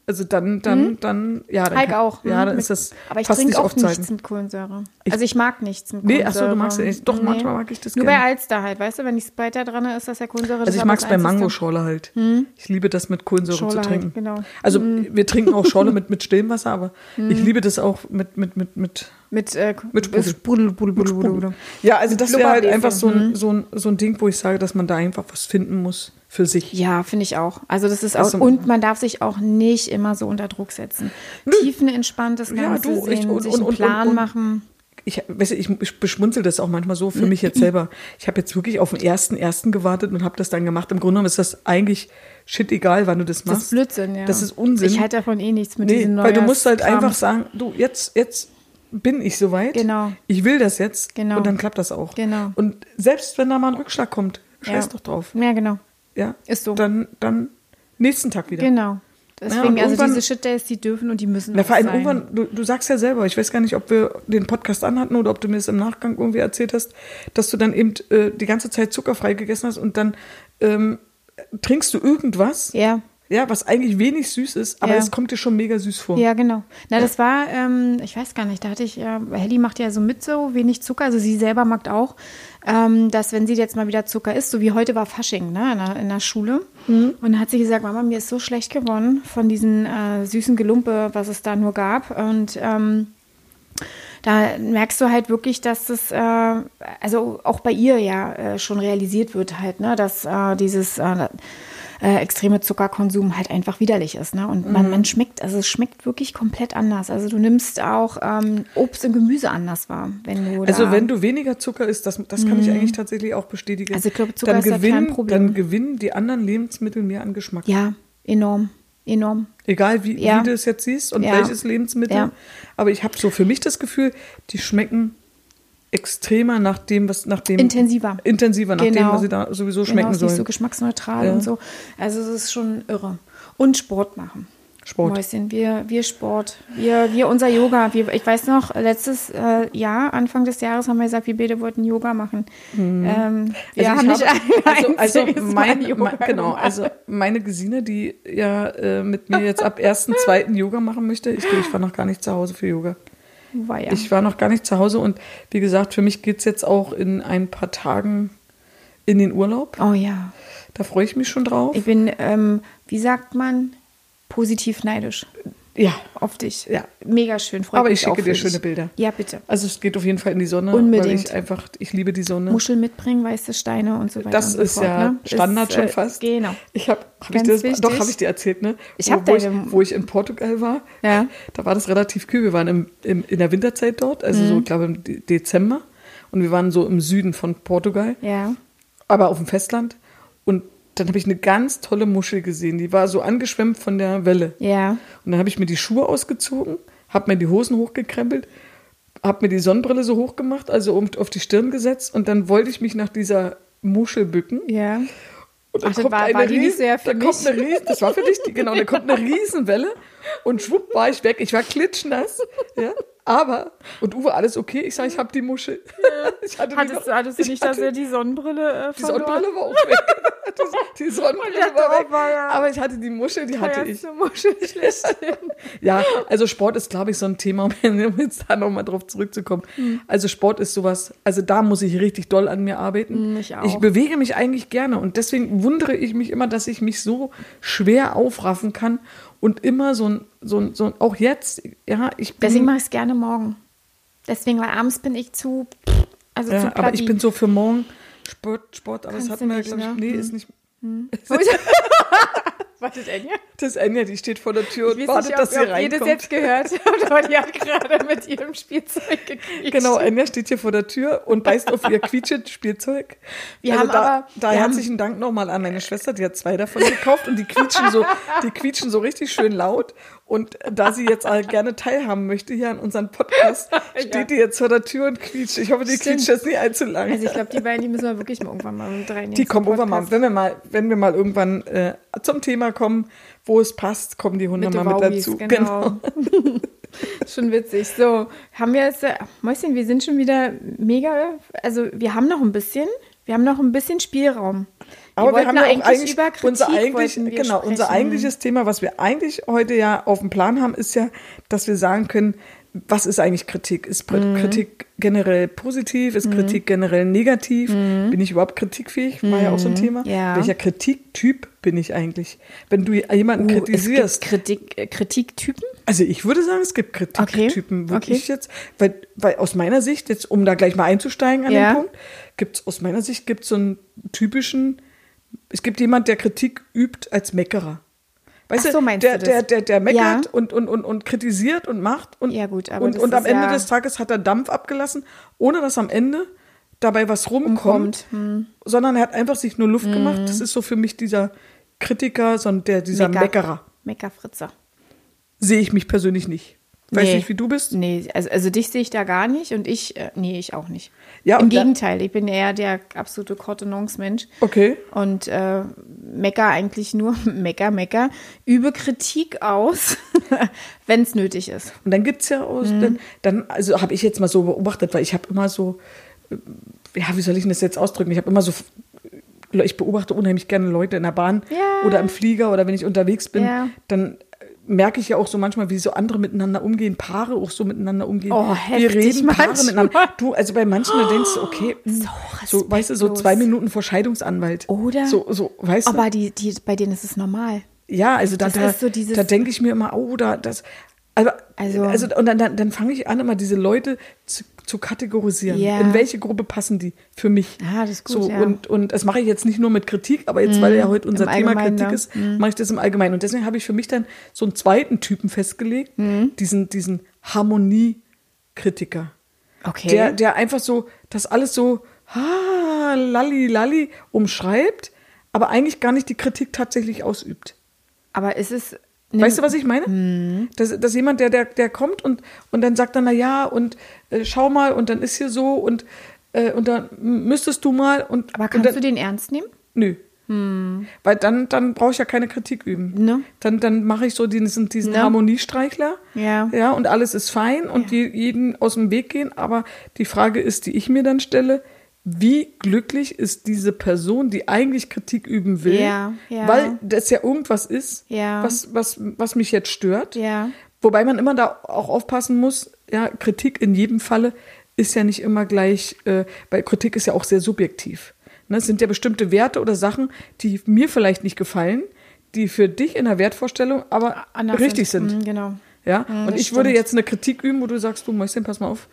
also dann, dann, dann, ja, dann, Heik auch. ja, hm, dann mit- ist das Aber ich trinke auch nichts mit Kohlensäure. also ich mag nichts mit Nee, Kohlensäure. ach so, du magst ja nicht. Doch, manchmal mag ich das Nur gerne. bei Alster halt, weißt du, wenn ich Sprite da dran ist, das ja Kohlensäure. das Also ich mag es bei. Mangoschorle halt. Ich liebe das mit Kohlensäure Schorle zu halt, trinken. genau. Also wir trinken auch Schorle mit, mit stillem Wasser, aber ich liebe das auch mit, mit, mit, mit Mit, äh, Mit Sprudel. Sprudel, Sprudel, Sprudel, Sprudel. Ja, also das wäre halt einfach so ein, so, ein, so ein Ding, wo ich sage, dass man da einfach was finden muss für sich. Ja, finde ich auch. Also das ist auch, Also- und man darf sich auch nicht immer so unter Druck setzen. Tiefenentspannt das Ja, Ganze du, ich- sehen, und- sich einen und- Plan und- machen. Ich, weißt du, ich, ich beschmunzel das auch manchmal so für mich jetzt selber. Ich habe jetzt wirklich auf den ersten ersten gewartet und habe das dann gemacht. Im Grunde genommen ist das eigentlich shit egal, wann du das machst. Das ist Blödsinn, ja. Das ist Unsinn. Ich halte davon eh nichts mit Nee, diesen weil du musst halt Neujahrskram. einfach sagen, du, jetzt, jetzt bin ich soweit. Genau. Ich will das jetzt. Genau. Und dann klappt das auch. Genau. Und selbst wenn da mal ein Rückschlag kommt, scheiß Ja. doch drauf. Ja, genau. Ja. Ist so. Dann, dann nächsten Tag wieder. Genau. Deswegen, und also diese Shit-Days, die dürfen und die müssen Na, vor allem irgendwann, du, du sagst ja selber, ich weiß gar nicht, ob wir den Podcast anhatten oder ob du mir das im Nachgang irgendwie erzählt hast, dass du dann eben äh, die ganze Zeit zuckerfrei gegessen hast und dann ähm, trinkst du irgendwas, Ja. ja, was eigentlich wenig süß ist, aber Ja. es kommt dir schon mega süß vor. Ja, genau. Na, das war, ähm, ich weiß gar nicht, da hatte ich, äh, Helly macht ja so mit so wenig Zucker, also sie selber mag auch, ähm, dass wenn sie jetzt mal wieder Zucker isst, so wie heute war Fasching, ne, in der, in der Schule. Und dann hat sie gesagt, Mama, mir ist so schlecht geworden von diesen äh, süßen Gelumpe, was es da nur gab. Und ähm, da merkst du halt wirklich, dass das, äh, also auch bei ihr ja äh, schon realisiert wird halt, ne, dass äh, dieses äh, extreme Zuckerkonsum halt einfach widerlich ist, ne, und Mhm. man, man schmeckt, also es schmeckt wirklich komplett anders. Also du nimmst auch ähm, Obst und Gemüse anders wahr, wenn du Also wenn du weniger Zucker isst, das, das kann ich eigentlich tatsächlich auch bestätigen. Also ich glaube, Zucker dann ist da kein gewinnen, Problem. Dann gewinnen die anderen Lebensmittel mehr an Geschmack. ja, enorm, enorm. Egal wie, Ja. wie du es jetzt siehst und Ja. welches Lebensmittel. Ja. Aber ich habe so für mich das Gefühl, die schmecken extremer nach dem, was nach dem Intensiver. intensiver nach dem, Genau. was sie da sowieso Genau, schmecken es ist nicht sollen. so geschmacksneutral Ja. und so. Also es ist schon irre. Und Sport machen. Sport. Mäuschen, wir, wir Sport, wir, wir unser Yoga. Wir, ich weiß noch, letztes äh, Jahr, Anfang des Jahres, haben wir gesagt, wir beide wollten Yoga machen. Ähm, wir Also haben ich nicht habe- also, also mein, mein, genau, gemacht. also meine Gesine, die ja äh, mit mir jetzt ab 1.2. Yoga machen möchte, ich, ich war noch gar nicht zu Hause für Yoga. Ja. Ich war noch gar nicht zu Hause und wie gesagt, für mich geht es jetzt auch in ein paar Tagen in den Urlaub. oh ja. Da freue ich mich schon drauf. Ich bin, ähm, wie sagt man, positiv neidisch ja, auf dich. Ja. Mega schön. Freut Aber ich schicke dir dich. schöne Bilder. Ja, bitte. also es geht auf jeden Fall in die Sonne, weil Unbedingt. ich einfach, ich liebe die Sonne. Muscheln mitbringen, weiße Steine und so weiter. das so ist fort, ja ne? Standard ist, schon äh, fast. Genau. Ich habe, hab ich das, wichtig. doch habe ich dir erzählt, ne? Ich wo, hab wo, ich, wo ich in Portugal war. Ja. Da war das relativ kühl. Wir waren im, im, in der Winterzeit dort, also so, ich glaube im De- Dezember. Und wir waren so im Süden von Portugal, Ja. aber auf dem Festland. Dann habe ich eine ganz tolle Muschel gesehen. Die war so angeschwemmt von der Welle. Ja. Und dann habe ich mir die Schuhe ausgezogen, habe mir die Hosen hochgekrempelt, habe mir die Sonnenbrille so hochgemacht, also um, auf die Stirn gesetzt. Und dann wollte ich mich nach dieser Muschel bücken. Ja. Und dann Ach, das kommt war- eine war sehr für da kommt mich? eine Riesen, das war für dich, die, genau, da kommt eine Riesenwelle und schwupp war ich weg. Ich war klitschnass, ja, aber, und Uwe, alles okay? Ich sage, ich habe die Muschel. Ich hatte Hattest, noch- hattest du ich nicht, dass er die Sonnenbrille äh, die Sonnenbrille war auch weg. Die, Sonnenbrille war war ja- Aber ich hatte die Muschel, die hatte ich. Muschel schlechthin. Ja, also Sport ist, glaube ich, so ein Thema, um jetzt da nochmal drauf zurückzukommen. Hm. Also Sport ist sowas, also da muss ich richtig doll an mir arbeiten. Hm, ich auch. Ich bewege mich eigentlich gerne und deswegen wundere ich mich immer, dass ich mich so schwer aufraffen kann und immer so ein, so ein, so ein auch jetzt, ja, ich bin, Deswegen mache ich es gerne morgen. Deswegen, weil abends bin ich zu, also zu ja, aber ich bin so für morgen Sport, Sport, aber das Kannst hatten du wir, glaube ich, ne? nee, Hm. ist nicht, hm. Wartet Enya? Das ist Enya, die steht vor der Tür und wartet, nicht, dass ob, sie ob das reinkommt. jetzt gehört habt, aber die hat gerade mit ihrem Spielzeug gequietscht. Genau, Enya steht hier vor der Tür und beißt auf ihr quietschendes Spielzeug. Wir haben da, aber- da wir haben- herzlichen Dank nochmal an meine Schwester, die hat zwei davon gekauft und die quietschen so, die quietschen so richtig schön laut. Und da sie jetzt gerne teilhaben möchte hier an unserem Podcast, steht die jetzt vor der Tür und quietscht. Ich hoffe, die Stimmt. quietscht jetzt nicht allzu lang. Also ich glaube, die beiden, die müssen wir wirklich mal irgendwann mal mit reinnehmen. die kommen irgendwann mal, wenn wir mal, wenn wir mal irgendwann äh, zum Thema kommen, wo es passt, kommen die Hunde Mit mal mit Wauwis, dazu. genau. schon witzig. So, haben wir jetzt, äh, Mäuschen, wir sind schon wieder mega, also wir haben noch ein bisschen, wir haben noch ein bisschen Spielraum. Aber wir, wollten haben ja auch eigentlich über Kritik unser eigentlich wir genau unser sprechen. eigentliches Thema, was wir eigentlich heute ja auf dem Plan haben, ist ja, dass wir sagen können, was ist eigentlich Kritik? Ist Mhm. Kritik generell positiv? Ist Kritik generell negativ? Bin ich überhaupt kritikfähig? War ja auch so ein Thema. Mhm. Ja. Welcher Kritiktyp bin ich eigentlich? Wenn du jemanden Uh, kritisierst, Es gibt Kritik, äh, Kritiktypen? also ich würde sagen, es gibt Kritiktypen, Okay, wirklich okay. jetzt, weil, weil aus meiner Sicht, jetzt um da gleich mal einzusteigen an Ja. den Punkt, gibt es aus meiner Sicht gibt so einen typischen, es gibt jemand, der Kritik übt als Meckerer. Weißt Ach so, du, meinst der, du das? der, der, der meckert Ja. und, und, und, und kritisiert und macht und, Ja, gut, aber und, und am Ende ja- des Tages hat er Dampf abgelassen, ohne dass am Ende dabei was rumkommt, Umkommt, hm. sondern er hat einfach sich nur Luft gemacht. Das ist so für mich dieser Kritiker, sondern der, dieser Mecker- Meckerer. Meckerfritzer. Sehe ich mich persönlich nicht. Weiß Nee. nicht, wie du bist. Nee, also, also dich sehe ich da gar nicht und ich, äh, nee, ich auch nicht. Ja, Im Gegenteil, ich bin eher der absolute Kortenance-Mensch. Okay. Und äh, mecker eigentlich nur, mecker, mecker, übe Kritik aus, wenn es nötig ist. Und dann gibt's ja aus, Mhm. dann, dann, also habe ich jetzt mal so beobachtet, weil ich habe immer so, äh, ja, wie soll ich das jetzt ausdrücken? Ich habe immer so, ich beobachte unheimlich gerne Leute in der Bahn Ja. oder im Flieger oder wenn ich unterwegs bin, Ja. dann merke ich ja auch so manchmal, wie so andere miteinander umgehen, Paare auch so miteinander umgehen. Oh, Wir heftig reden Paare manchmal. miteinander. Du, also bei manchen, da denkst du, okay, so, so weißt du, so zwei Minuten vor Scheidungsanwalt. Oder? So, so, weißt du? Aber die, die, bei denen ist es normal. Ja, also da, da, so da denke ich mir immer, oh, da, das, also, Also- also, und dann, dann, dann fange ich an, immer diese Leute zu, zu kategorisieren. Ja. In welche Gruppe passen die für mich? Ah, das ist gut, So, ja. und, und das mache ich jetzt nicht nur mit Kritik, aber jetzt, weil ja heute unser Thema Allgemeinen, Kritik ne? ist, mache ich das im Allgemeinen. Und deswegen habe ich für mich dann so einen zweiten Typen festgelegt, Mhm. diesen, diesen Harmoniekritiker. Okay. Der, der einfach so, das alles so, ah, lalli, lalli, umschreibt, aber eigentlich gar nicht die Kritik tatsächlich ausübt. Aber ist es. Weißt du, was ich meine? Mhm. Dass, dass jemand, der, der, der kommt und, und dann sagt dann, na ja, und äh, schau mal, und dann ist hier so, und, äh, und dann müsstest du mal, und. Aber und kannst dann, du den ernst nehmen? Nö. Weil dann, dann brauche ich ja keine Kritik üben. Ne? Dann, dann mache ich so diesen, diesen Ne? Harmoniestreichler. Ja. Ja, und alles ist fein und je, jeden aus dem Weg gehen. Aber die Frage ist, die ich mir dann stelle, wie glücklich ist diese Person, die eigentlich Kritik üben will, Ja, ja. weil das ja irgendwas ist, Ja. was, was, was mich jetzt stört. Wobei man immer da auch aufpassen muss, ja, Kritik in jedem Falle ist ja nicht immer gleich, äh, weil Kritik ist ja auch sehr subjektiv. Ne, es sind ja bestimmte Werte oder Sachen, die mir vielleicht nicht gefallen, die für dich in der Wertvorstellung aber Anders richtig sind. Mhm, genau. Ja, Mhm, und ich würde stimmt. jetzt eine Kritik üben, wo du sagst, du Mäuschen, pass mal auf,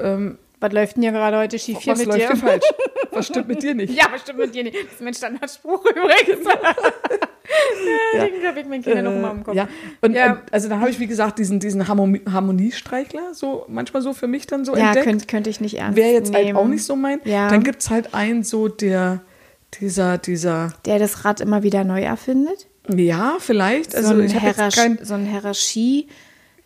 ähm, Was läuft denn hier gerade heute schief hier was mit läuft dir? falsch? Was stimmt mit dir nicht? Ja, bestimmt mit dir nicht. Das ist mein Standardspruch übrigens. ja. Den habe ich meinen Kindern noch immer im Kopf. Ja, und Ja. ähm, also da habe ich, wie gesagt, diesen, diesen Harmonie Harmoniestreichler, so manchmal so für mich dann so Ja, entdeckt. könnte könnte ich nicht ernst Wäre jetzt halt nehmen. auch nicht so mein. Ja. Dann gibt es halt einen so, der, dieser, dieser, Der das Rad immer wieder neu erfindet. ja, vielleicht. Also so ein, ich habe Hierarch jetzt kein, so ein Hierarchie.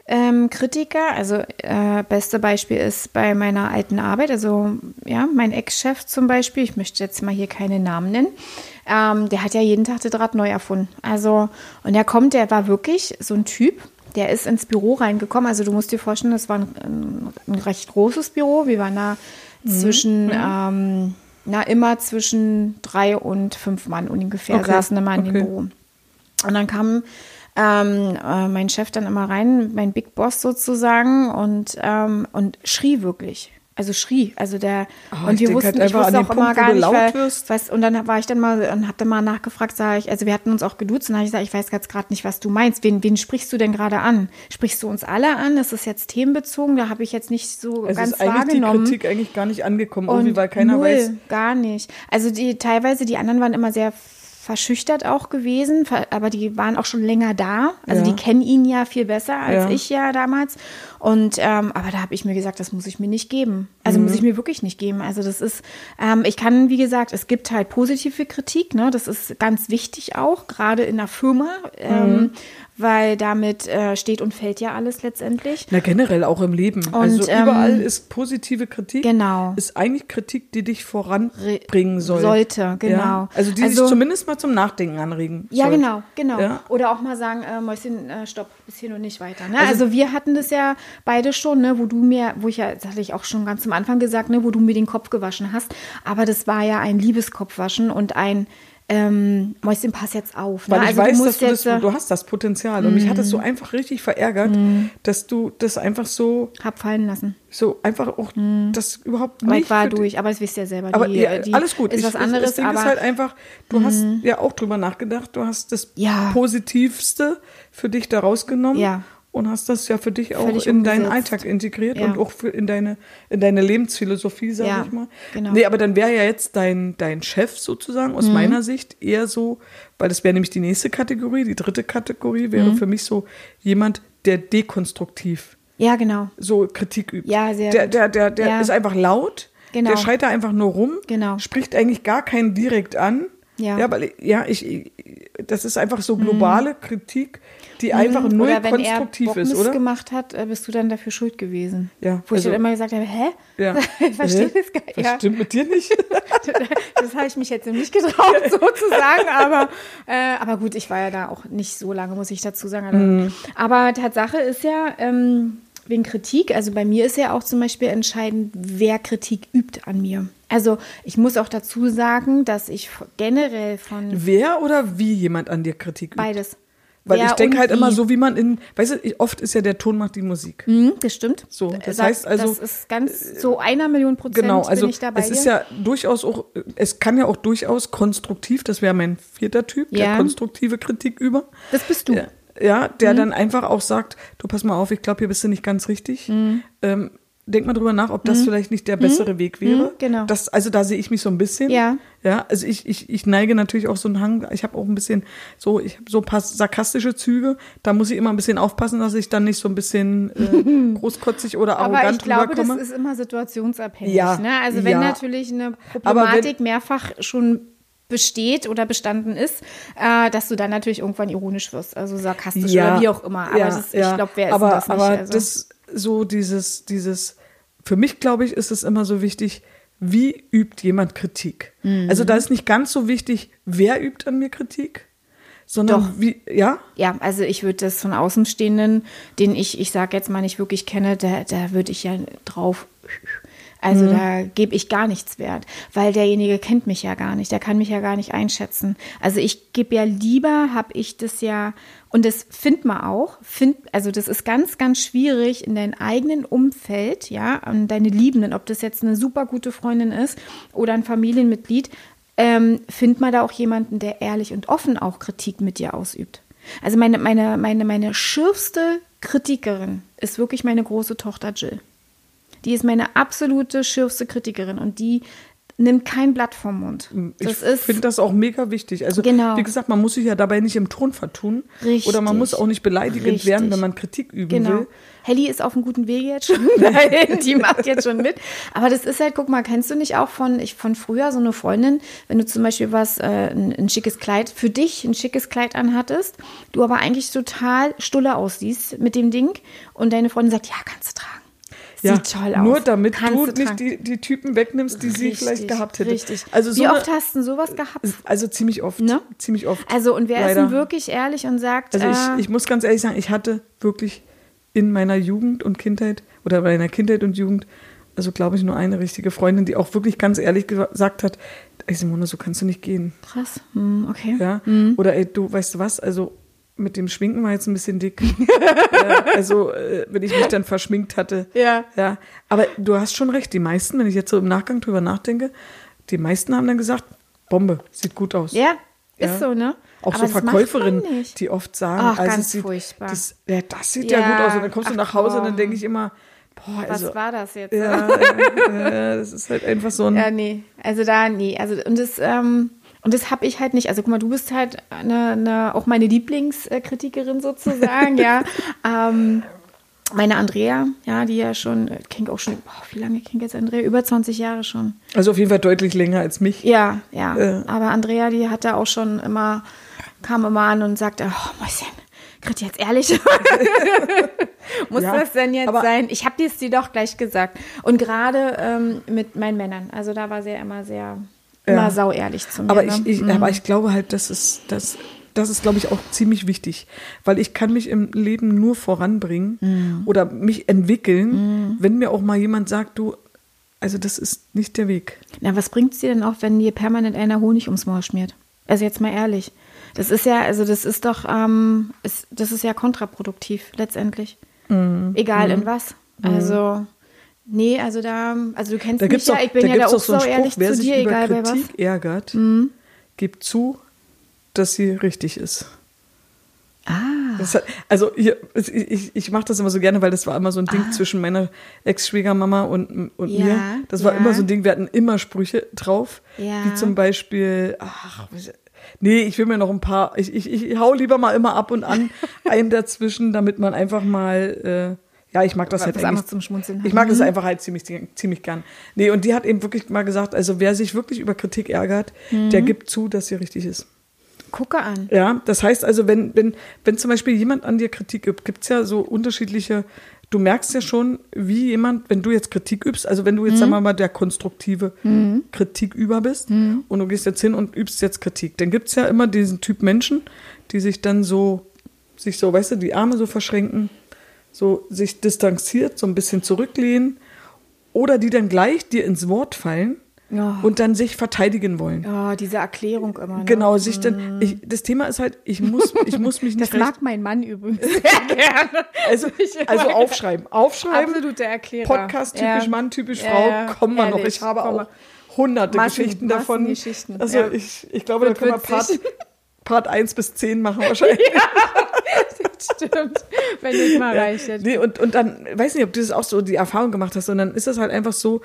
Ähm, Kritiker, also äh, beste Beispiel ist bei meiner alten Arbeit, also ja, mein Ex-Chef zum Beispiel, ich möchte jetzt mal hier keine Namen nennen, ähm, der hat ja jeden Tag das Rad neu erfunden. Also, und der kommt, der war wirklich so ein Typ, der ist ins Büro reingekommen. Also du musst dir vorstellen, das war ein, ein, recht großes Büro. Wir waren da zwischen, ähm, na, immer zwischen drei und fünf Mann ungefähr, Okay, saßen immer in okay. dem Büro. Und dann kam ähm, äh, mein Chef dann immer rein, mein Big Boss sozusagen, und, ähm, und schrie wirklich. Also schrie. Also der Oh, und wir wussten, halt ich wusste auch immer Punkt, wo gar nicht, weil, was, und dann war ich dann mal und hab dann mal nachgefragt, sag ich, also wir hatten uns auch geduzt und habe ich gesagt, ich weiß jetzt gerade nicht, was du meinst. Wen, wen sprichst du denn gerade an? Sprichst du uns alle an? Ist es jetzt themenbezogen? Da habe ich jetzt nicht so es ganz ist eigentlich die wahrgenommen. Kritik eigentlich gar nicht angekommen, irgendwie, weil keiner null, weiß. gar nicht. Also die teilweise, die anderen waren immer sehr verschüchtert auch gewesen, aber die waren auch schon länger da. Also Ja. die kennen ihn ja viel besser als Ja. ich ja damals. Und ähm, aber da habe ich mir gesagt, das muss ich mir nicht geben. Also Mhm. muss ich mir wirklich nicht geben. Also das ist, ähm, ich kann, wie gesagt, es gibt halt positive Kritik, ne? Das ist ganz wichtig auch, gerade in der Firma, ähm, Mhm. Weil damit äh, steht und fällt ja alles letztendlich. Na, generell auch im Leben. also ähm, überall ist positive Kritik. Genau. Ist eigentlich Kritik, die dich voranbringen soll. Sollte, genau. Ja? Also die Also- sich zumindest mal zum Nachdenken anregen. Ja, soll. genau, genau. Ja. Oder auch mal sagen, äh, Mäuschen, äh, stopp, bis hier und nicht weiter. Ne? Also, wir hatten das ja beide schon, ne, wo du mir, wo ich ja, das hatte ich auch schon ganz am Anfang gesagt, ne, wo du mir den Kopf gewaschen hast. Aber das war ja ein Liebeskopfwaschen und ein ähm, Mäuschen, pass jetzt auf. Ne? Weil ich also weiß, du dass du, das, äh, du hast das Potenzial. Und mich hat das so einfach richtig verärgert, dass du das einfach so, hab fallen lassen. so einfach auch das überhaupt nicht. ich war durch, aber das wisst ihr selber. Aber die, ja, die alles gut. Ist Ich- was anderes, das Ding aber Mhm. ist halt einfach, du hast ja auch drüber nachgedacht, du hast das Ja. Positivste für dich da rausgenommen Ja. Und hast das ja für dich auch Völlig in deinen umgesetzt. Alltag integriert Ja. und auch in deine, in deine Lebensphilosophie, sage Ja, ich mal. genau. Nee, aber dann wäre ja jetzt dein, dein Chef sozusagen aus Mhm. meiner Sicht eher so, weil das wäre nämlich die nächste Kategorie, die dritte Kategorie wäre Mhm. für mich so jemand, der dekonstruktiv ja, genau. so Kritik übt. Ja, sehr Der, der, der, der Ja. ist einfach laut. Genau. Der schreit da einfach nur rum. Genau. Spricht eigentlich gar keinen direkt an. Ja. Ja, weil, ja, ich, ich- das ist einfach so globale Kritik, die einfach null Mhm. oder wenn konstruktiv er ist, oder? gemacht hat, äh, bist du dann dafür schuld gewesen. Ja, Wo ich also- dann immer gesagt habe, hä? Ja. Ich verstehe das gar nicht. Was Ja. stimmt mit dir nicht? Das habe ich mich jetzt nicht getraut, so zu sagen, aber, äh, aber gut, ich war ja da auch nicht so lange, muss ich dazu sagen. Mhm. Aber Tatsache ist ja, ähm, wegen Kritik, also bei mir ist ja auch zum Beispiel entscheidend, wer Kritik übt an mir. Also ich muss auch dazu sagen, dass ich generell von Wer oder wie jemand an dir Kritik übt? beides. Weil Wer ich denke halt immer so, wie man in, weißt du, oft ist ja der Ton macht die Musik. Mhm, das stimmt. So, das Sag- heißt also- Das ist ganz so einer Million Prozent Genau, also bin ich dabei. es ist ja durchaus auch, es kann ja auch durchaus konstruktiv, das wäre mein vierter Typ, der Ja. konstruktive Kritik über. Das bist du. Ja, ja der dann einfach auch sagt, du pass mal auf, ich glaube, hier bist du nicht ganz richtig. Ähm, denk mal drüber nach, ob das vielleicht nicht der bessere Weg wäre. Mhm, genau. Das, also da sehe ich mich so ein bisschen. Ja. Ja, also ich, ich, ich neige natürlich auch so einen Hang, ich habe auch ein bisschen so, ich habe so ein paar sarkastische Züge. Da muss ich immer ein bisschen aufpassen, dass ich dann nicht so ein bisschen äh, großkotzig oder Aber arrogant ich glaube, rüberkomme. das ist immer situationsabhängig. Ja, ne? Also wenn ja. natürlich eine Aber wenn- Problematik mehrfach schon besteht oder bestanden ist, äh, dass du dann natürlich irgendwann ironisch wirst, also sarkastisch oder wie auch immer. Aber ja, das, ich ja. glaube, wer ist aber, denn das nicht? Aber also, das so dieses, dieses, für mich glaube ich, ist es immer so wichtig, wie übt jemand Kritik? Mhm. Also da ist nicht ganz so wichtig, wer übt an mir Kritik, sondern Doch. wie, ja, ja, also ich würde das von Außenstehenden, den ich, ich sage jetzt mal nicht wirklich kenne, da, da würde ich ja drauf. Also da gebe ich gar nichts wert, weil derjenige kennt mich ja gar nicht, der kann mich ja gar nicht einschätzen. Also ich gebe ja lieber, habe ich das ja, und das findet man auch, find, also das ist ganz, ganz schwierig in deinem eigenen Umfeld, ja, an deine Liebenden, ob das jetzt eine super gute Freundin ist oder ein Familienmitglied, ähm, findet man da auch jemanden, der ehrlich und offen auch Kritik mit dir ausübt. Also meine, meine, meine, meine schürfste Kritikerin ist wirklich meine große Tochter Jill. Die ist meine absolute schürfste Kritikerin und die nimmt kein Blatt vom Mund. ich Das ist finde das auch mega wichtig. Also Genau. wie gesagt, man muss sich ja dabei nicht im Ton vertun Richtig. oder man muss auch nicht beleidigend Richtig. werden, wenn man Kritik üben Genau. will. Helly ist auf einem guten Wege jetzt schon dahin. Die macht jetzt schon mit. Aber das ist halt, guck mal, kennst du nicht auch von, ich, von früher so eine Freundin, wenn du zum Beispiel was, äh, ein, ein schickes Kleid, für dich ein schickes Kleid anhattest, du aber eigentlich total stulle aussiehst mit dem Ding und deine Freundin sagt, ja, kannst du tragen. Sieht toll aus. Nur damit Kannst du nicht die, die Typen wegnimmst, die sie Richtig, vielleicht gehabt hätte. Richtig. Also so Wie eine- oft hast du sowas gehabt? Also ziemlich oft. Ne? Ziemlich oft. Also, und wer ist denn wirklich ehrlich und sagt, Also äh, ich, ich muss ganz ehrlich sagen, ich hatte wirklich in meiner Jugend und Kindheit oder bei meiner Kindheit und Jugend, also glaube ich, nur eine richtige Freundin, die auch wirklich ganz ehrlich gesagt hat, ey Simone, so kannst du nicht gehen. krass, hm, okay. Ja? Oder ey, du, weißt du was, also mit dem Schminken war jetzt ein bisschen dick. ja, also, äh, wenn ich mich dann verschminkt hatte. Ja. ja. Aber du hast schon recht, die meisten, wenn ich jetzt so im Nachgang drüber nachdenke, die meisten haben dann gesagt, Bombe, sieht gut aus. Ja, ist Ja. so, ne? Auch Aber so Verkäuferinnen, die oft sagen, Ach, also ganz sieht, furchtbar. Das, ja, das sieht ja, Ja, gut aus. Und dann kommst du ach nach Hause und dann denke ich immer, boah, Was also. war das jetzt? Ja, ja, das ist halt einfach so ein. Ja, nee. Also da, nee. Also, und das, ähm, Und das habe ich halt nicht. Also guck mal, du bist halt eine, eine, auch meine Lieblingskritikerin sozusagen, ja. Ähm, meine Andrea, ja, die ja schon, kenne auch schon, boah, wie lange kenne jetzt Andrea? Über 20 Jahre schon. Also auf jeden Fall deutlich länger als mich. Ja, ja. Äh. Aber Andrea, die hat da auch schon immer, kam immer an und sagte, oh, Mäuschen, Grit, jetzt ehrlich? Muss ja, das denn jetzt sein? Ich habe dir doch gleich gesagt. Und gerade ähm, mit meinen Männern. Also da war sie immer sehr, immer ja. sau ehrlich zu mir. Aber, ne? ich, ich, mhm. aber ich glaube halt, das ist, das, das ist, glaube ich, auch ziemlich wichtig. Weil ich kann mich im Leben nur voranbringen mhm. oder mich entwickeln, mhm. wenn mir auch mal jemand sagt, du, also das ist nicht der Weg. Na, was bringt es dir denn auch, wenn dir permanent einer Honig ums Maul schmiert? Also jetzt mal ehrlich. Das ist ja, also das ist doch, ähm, ist, das ist ja kontraproduktiv letztendlich. Mhm. Egal mhm. in was. Mhm. Also, nee, also da, also du kennst da mich ja, ich bin ja da auch so ehrlich wer zu sich dir, über egal Kritik bei was. ärgert, Mhm. gibt zu, dass sie richtig ist. Ah. Hat, also hier, ich, ich mache das immer so gerne, weil das war immer so ein Ding Ah. zwischen meiner Ex-Schwiegermama und, und Ja, mir. Das war ja. immer so ein Ding, wir hatten immer Sprüche drauf, Ja. wie zum Beispiel, ach, nee, ich will mir noch ein paar, ich, ich, ich hau lieber mal immer ab und an einen dazwischen, damit man einfach mal, äh, ja, ich mag das halt anderes zum Schmunzeln. ich mag es Mhm. einfach halt ziemlich, ziemlich gern. Nee, und die hat eben wirklich mal gesagt, also wer sich wirklich über Kritik ärgert, der Mhm. gibt zu, dass sie richtig ist. Gucke an. Ja, das heißt also, wenn, wenn, wenn zum Beispiel jemand an dir Kritik übt, gibt es ja so unterschiedliche, du merkst ja schon, wie jemand, wenn du jetzt Kritik übst, also wenn du jetzt, sagen wir mal, der konstruktive Kritiküber bist und du gehst jetzt hin und übst jetzt Kritik, dann gibt es ja immer diesen Typ Menschen, die sich dann so, sich so, weißt du, die Arme so verschränken, so sich distanziert, so ein bisschen zurücklehnen oder die dann gleich dir ins Wort fallen Ja. und dann sich verteidigen wollen. Ja, diese Erklärung immer. Ne? Genau, sich dann, ich, das Thema ist halt, ich muss, ich muss mich Das nicht recht, mag mein Mann übrigens sehr gerne. also, also aufschreiben, aufschreiben, Absolute Erklärer. Podcast typisch Ja. Mann, typisch Ja, Frau, ja, kommen wir noch. Ich habe komm auch mal. hunderte Massen- Geschichten davon. Massengeschichten, Also ja. ich, ich glaube, da Wird können wir Part. Part 1 bis 10 machen wahrscheinlich. Stimmt. Wenn nicht mal reicht. Nee, und, und dann, weiß nicht, ob du das auch so die Erfahrung gemacht hast, sondern ist das halt einfach so,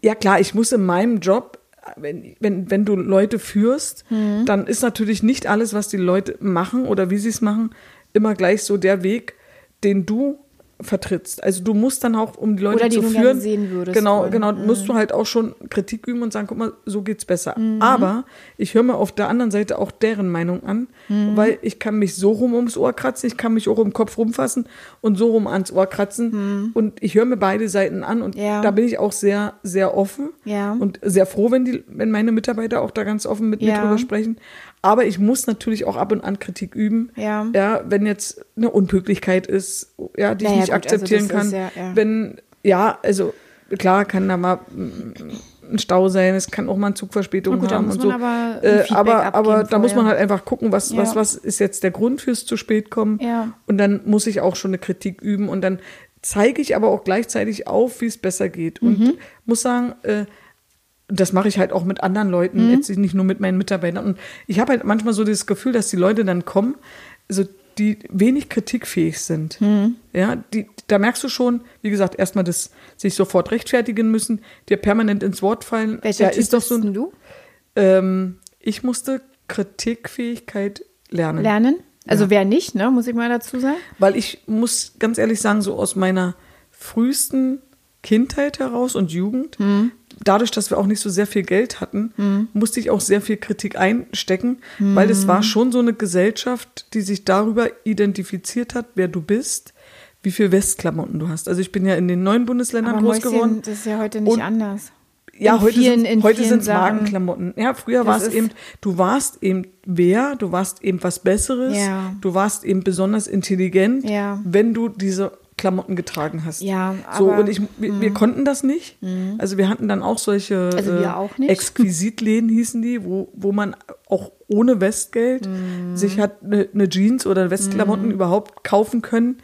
ja klar, ich muss in meinem Job, wenn, wenn, wenn du Leute führst, Mhm. dann ist natürlich nicht alles, was die Leute machen oder wie sie es machen, immer gleich so der Weg, den du vertrittst. Also du musst dann auch, um die Leute Oder die zu du führen, sehen würdest genau, wollen. Mhm. genau, musst du halt auch schon Kritik üben und sagen, guck mal, so geht's besser. Aber ich höre mir auf der anderen Seite auch deren Meinung an, Mhm. weil ich kann mich so rum ums Ohr kratzen, ich kann mich auch im Kopf rumfassen und so rum ans Ohr kratzen und ich höre mir beide Seiten an und Mhm. Ja. da bin ich auch sehr, sehr offen Ja. und sehr froh, wenn die, wenn meine Mitarbeiter auch da ganz offen mit mir Ja. drüber sprechen. Aber ich muss natürlich auch ab und an Kritik üben. Ja. Ja, wenn jetzt eine Unpünktlichkeit ist, ja, die ich Naja, nicht gut, also akzeptieren das kann. ist ja- ja. Wenn, ja, also klar kann da mal ein Stau sein, es kann auch mal eine Zugverspätung gut, haben und so. aber ein äh, aber aber da muss man halt einfach gucken, was, was, Ja. was ist jetzt der Grund fürs zu spät kommen. Ja. Und dann muss ich auch schon eine Kritik üben und dann zeige ich aber auch gleichzeitig auf, wie es besser geht. Und Mhm. muss sagen, äh, das mache ich halt auch mit anderen Leuten, Mhm. jetzt nicht nur mit meinen Mitarbeitern. Und ich habe halt manchmal so das Gefühl, dass die Leute dann kommen, so die wenig kritikfähig sind. Mhm. Ja, die, da merkst du schon, wie gesagt, erstmal das sich sofort rechtfertigen müssen, dir permanent ins Wort fallen. Welcher ja, Typ ist doch so ein, denn du? ähm, ich musste Kritikfähigkeit lernen. Lernen? Also wer nicht, ne? Muss ich mal dazu sagen. Weil ich muss ganz ehrlich sagen, so aus meiner frühesten Kindheit heraus und Jugend, Hm. Dadurch, dass wir auch nicht so sehr viel Geld hatten, musste ich auch sehr viel Kritik einstecken, Hm. weil es war schon so eine Gesellschaft, die sich darüber identifiziert hat, wer du bist, wie viel Westklamotten du hast. Also ich bin ja in den neuen Bundesländern Aber groß Mäuschen, geworden. das ist ja heute nicht Und- anders. Ja, in heute vielen- sind heute Sachen. Markenklamotten. Ja, früher war es eben, du warst eben wer, du warst eben was Besseres, Ja. du warst eben besonders intelligent, Ja. wenn du diese Klamotten getragen hast. Ja, so aber- Mhm. und ich, wir, wir konnten das nicht. Also wir hatten dann auch solche Also äh, auch. Exquisitläden hießen die, wo, wo man auch ohne Westgeld Mhm. sich hat eine ne Jeans oder Westklamotten überhaupt kaufen können.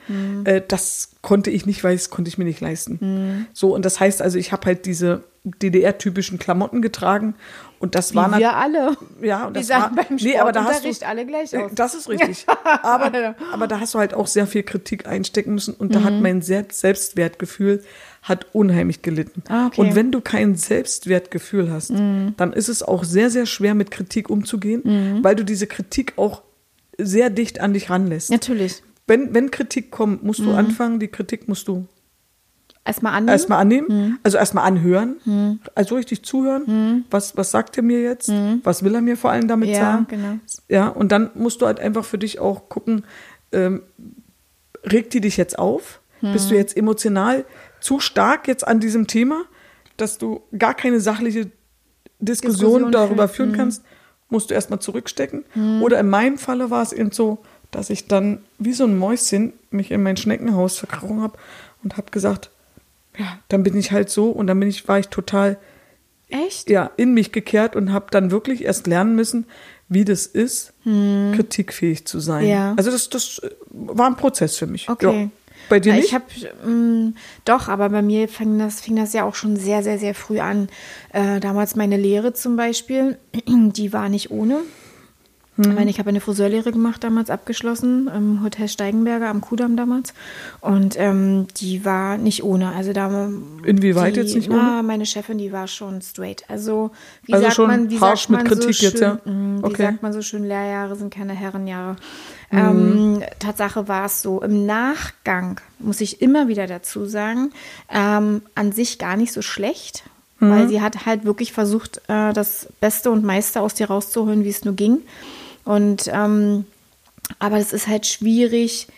Äh, das konnte ich nicht, weil das konnte ich mir nicht leisten. So und das heißt also, ich habe halt diese DDR-typischen Klamotten getragen und das Wie war nat- wir alle. ja, und Die das war, beim nee, aber da hast du, alle gleich äh, aus. Das ist richtig. Aber, aber da hast du halt auch sehr viel Kritik einstecken müssen und da hat Mhm. mein Selbst Selbstwertgefühl hat unheimlich gelitten. Ah, okay. Und wenn du kein Selbstwertgefühl hast, dann ist es auch sehr, sehr schwer, mit Kritik umzugehen, weil du diese Kritik auch sehr dicht an dich ranlässt. Natürlich. Wenn, wenn Kritik kommt, musst du anfangen, die Kritik musst du Erstmal annehmen. erstmal annehmen, Mhm. also erstmal anhören, also richtig zuhören. Was, was sagt er mir jetzt? Was will er mir vor allem damit. Ja, sagen? genau. Ja, und dann musst du halt einfach für dich auch gucken, ähm, regt die dich jetzt auf? Bist du jetzt emotional zu stark jetzt an diesem Thema, dass du gar keine sachliche Diskussion, Diskussion darüber führen. führen kannst? Musst du erstmal zurückstecken? Oder in meinem Falle war es eben so, dass ich dann wie so ein Mäuschen mich in mein Schneckenhaus verkrochen habe und habe gesagt, ja, dann bin ich halt so und dann bin ich, war ich total Echt? ja, in mich gekehrt und habe dann wirklich erst lernen müssen, wie das ist, kritikfähig zu sein. Hm. Ja. Also das, das äh, war ein Prozess für mich. Okay. Ja. Bei dir nicht? Ich habe doch, aber bei mir fing das, fing das ja auch schon sehr, sehr, sehr früh an. Äh, damals meine Lehre zum Beispiel, die war nicht ohne. Ich meine, ich habe eine Friseurlehre gemacht, damals abgeschlossen, im Hotel Steigenberger am Kudamm damals. Und ähm, die war nicht ohne. Also da Inwieweit die, jetzt nicht na, ohne? Meine Chefin, die war schon straight. Also wie Also sagt man, wie harsch sagt mit man Kritik so jetzt, schön, ja? Mm, Wie Okay. sagt man so schön, Lehrjahre sind keine Herrenjahre. Mhm. Ähm, Tatsache war es so, im Nachgang, muss ich immer wieder dazu sagen, ähm, an sich gar nicht so schlecht, Mhm. weil sie hat halt wirklich versucht, äh, das Beste und meiste aus dir rauszuholen, wie es nur ging. Und ähm, aber es ist halt schwierig.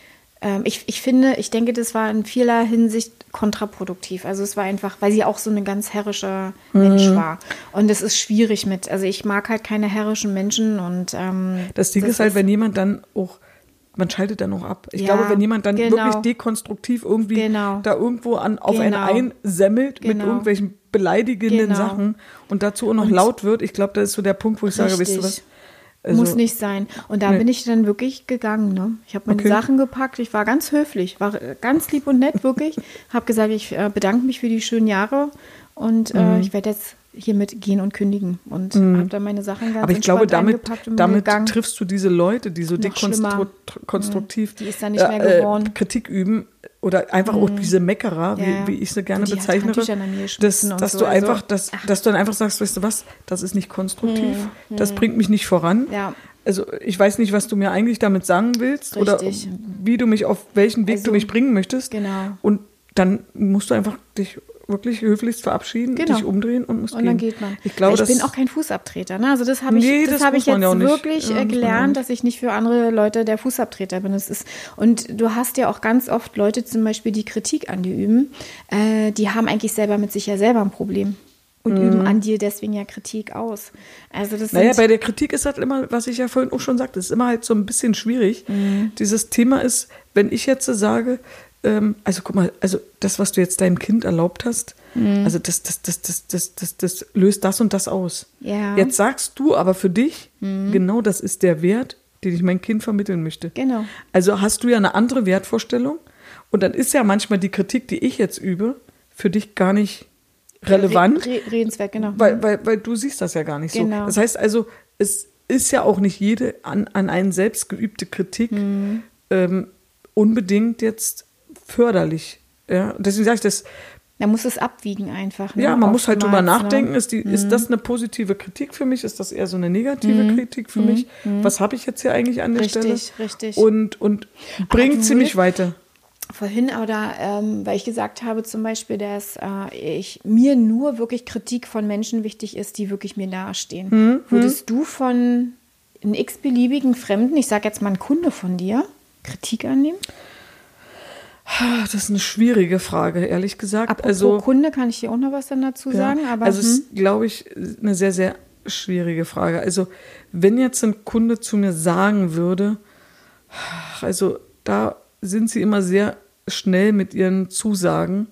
Ähm, ich, ich finde, ich denke, das war in vieler Hinsicht kontraproduktiv. Also es war einfach, weil sie auch so ein ganz herrischer Mensch Mhm. war. Und es ist schwierig mit, also ich mag halt keine herrischen Menschen und ähm, das Ding ist halt, wenn jemand dann auch, man schaltet dann auch ab. Ich Ja, glaube, wenn jemand dann genau. wirklich dekonstruktiv irgendwie Genau. da irgendwo an, auf einen Genau. einsemmelt mit Genau. irgendwelchen beleidigenden Genau. Sachen und dazu auch noch laut wird, ich glaube, das ist so der Punkt, wo ich sage, weißt du was? Also, Muss nicht sein. Und da Nee. bin ich dann wirklich gegangen. Ne? Ich habe meine Okay. Sachen gepackt. Ich war ganz höflich, war äh, ganz lieb und nett, wirklich. habe gesagt, ich äh, bedanke mich für die schönen Jahre und äh, Mhm. ich werde jetzt hiermit gehen und kündigen. Und habe dann meine Sachen ganz Aber ich glaube, damit, damit triffst du diese Leute, die so dekonstruktiv nicht mehr geworden. Kritik üben oder einfach auch diese Meckerer, Ja, wie, wie ich sie gerne die bezeichne, dass, dass so, du also- einfach, dass, dass du dann einfach sagst, weißt du was, das ist nicht konstruktiv, das bringt mich nicht voran. Ja. Also ich weiß nicht, was du mir eigentlich damit sagen willst oder Richtig. wie du mich auf welchen Weg du Also, mich bringen möchtest. genau. Und dann musst du einfach dich wirklich höflichst verabschieden, Genau. dich umdrehen und musst Und gehen. dann geht man. Ich glaube, ich das bin auch kein Fußabtreter. Ne? Also das habe ich, Nee, das das muss ich jetzt ja wirklich Ja, äh, gelernt, dass ich nicht für andere Leute der Fußabtreter bin. Das ist, und du hast ja auch ganz oft Leute zum Beispiel, die Kritik an dir üben, äh, die haben eigentlich selber mit sich ja selber ein Problem und üben an dir deswegen ja Kritik aus. Also das Mhm. Naja, bei der Kritik ist halt immer, was ich ja vorhin auch schon sagte, ist immer halt so ein bisschen schwierig. Mhm. Dieses Thema ist, wenn ich jetzt sage, ähm, also guck mal, also das, was du jetzt deinem Kind erlaubt hast, Mhm. also das, das, das, das, das, das, das löst das und das aus. Ja. Jetzt sagst du aber für dich, genau das ist der Wert, den ich meinem Kind vermitteln möchte. Genau. Also hast du ja eine andere Wertvorstellung und dann ist ja manchmal die Kritik, die ich jetzt übe, für dich gar nicht relevant. Re re redenswert, genau. Weil, weil, weil du siehst das ja gar nicht Genau. so. Das heißt also, es ist ja auch nicht jede an, an einen selbst geübte Kritik Mhm. ähm, unbedingt jetzt förderlich. Ja? Und deswegen sage ich das, Man muss es abwiegen einfach. Ne? ja, man muss halt drüber Oftmals, nachdenken, Ne? ist, die, ist das eine positive Kritik für mich? Ist das eher so eine negative Kritik für mich? Was habe ich jetzt hier eigentlich an der Richtig, Stelle? richtig. Und, und du bringt sie mich weiter. Vorhin, oder ähm, weil ich gesagt habe zum Beispiel, dass äh, ich mir nur wirklich Kritik von Menschen wichtig ist, die wirklich mir nahestehen. Mhm, Würdest du von einem x-beliebigen Fremden, ich sage jetzt mal einen Kunde von dir, Kritik annehmen? Ah, Das ist eine schwierige Frage, ehrlich gesagt. Apropos also, Kunde, kann ich dir auch noch was dann dazu Ja, sagen. Aber also es hm, ist, glaube ich, eine sehr, sehr schwierige Frage. Also wenn jetzt ein Kunde zu mir sagen würde, also da sind sie immer sehr schnell mit ihren Zusagen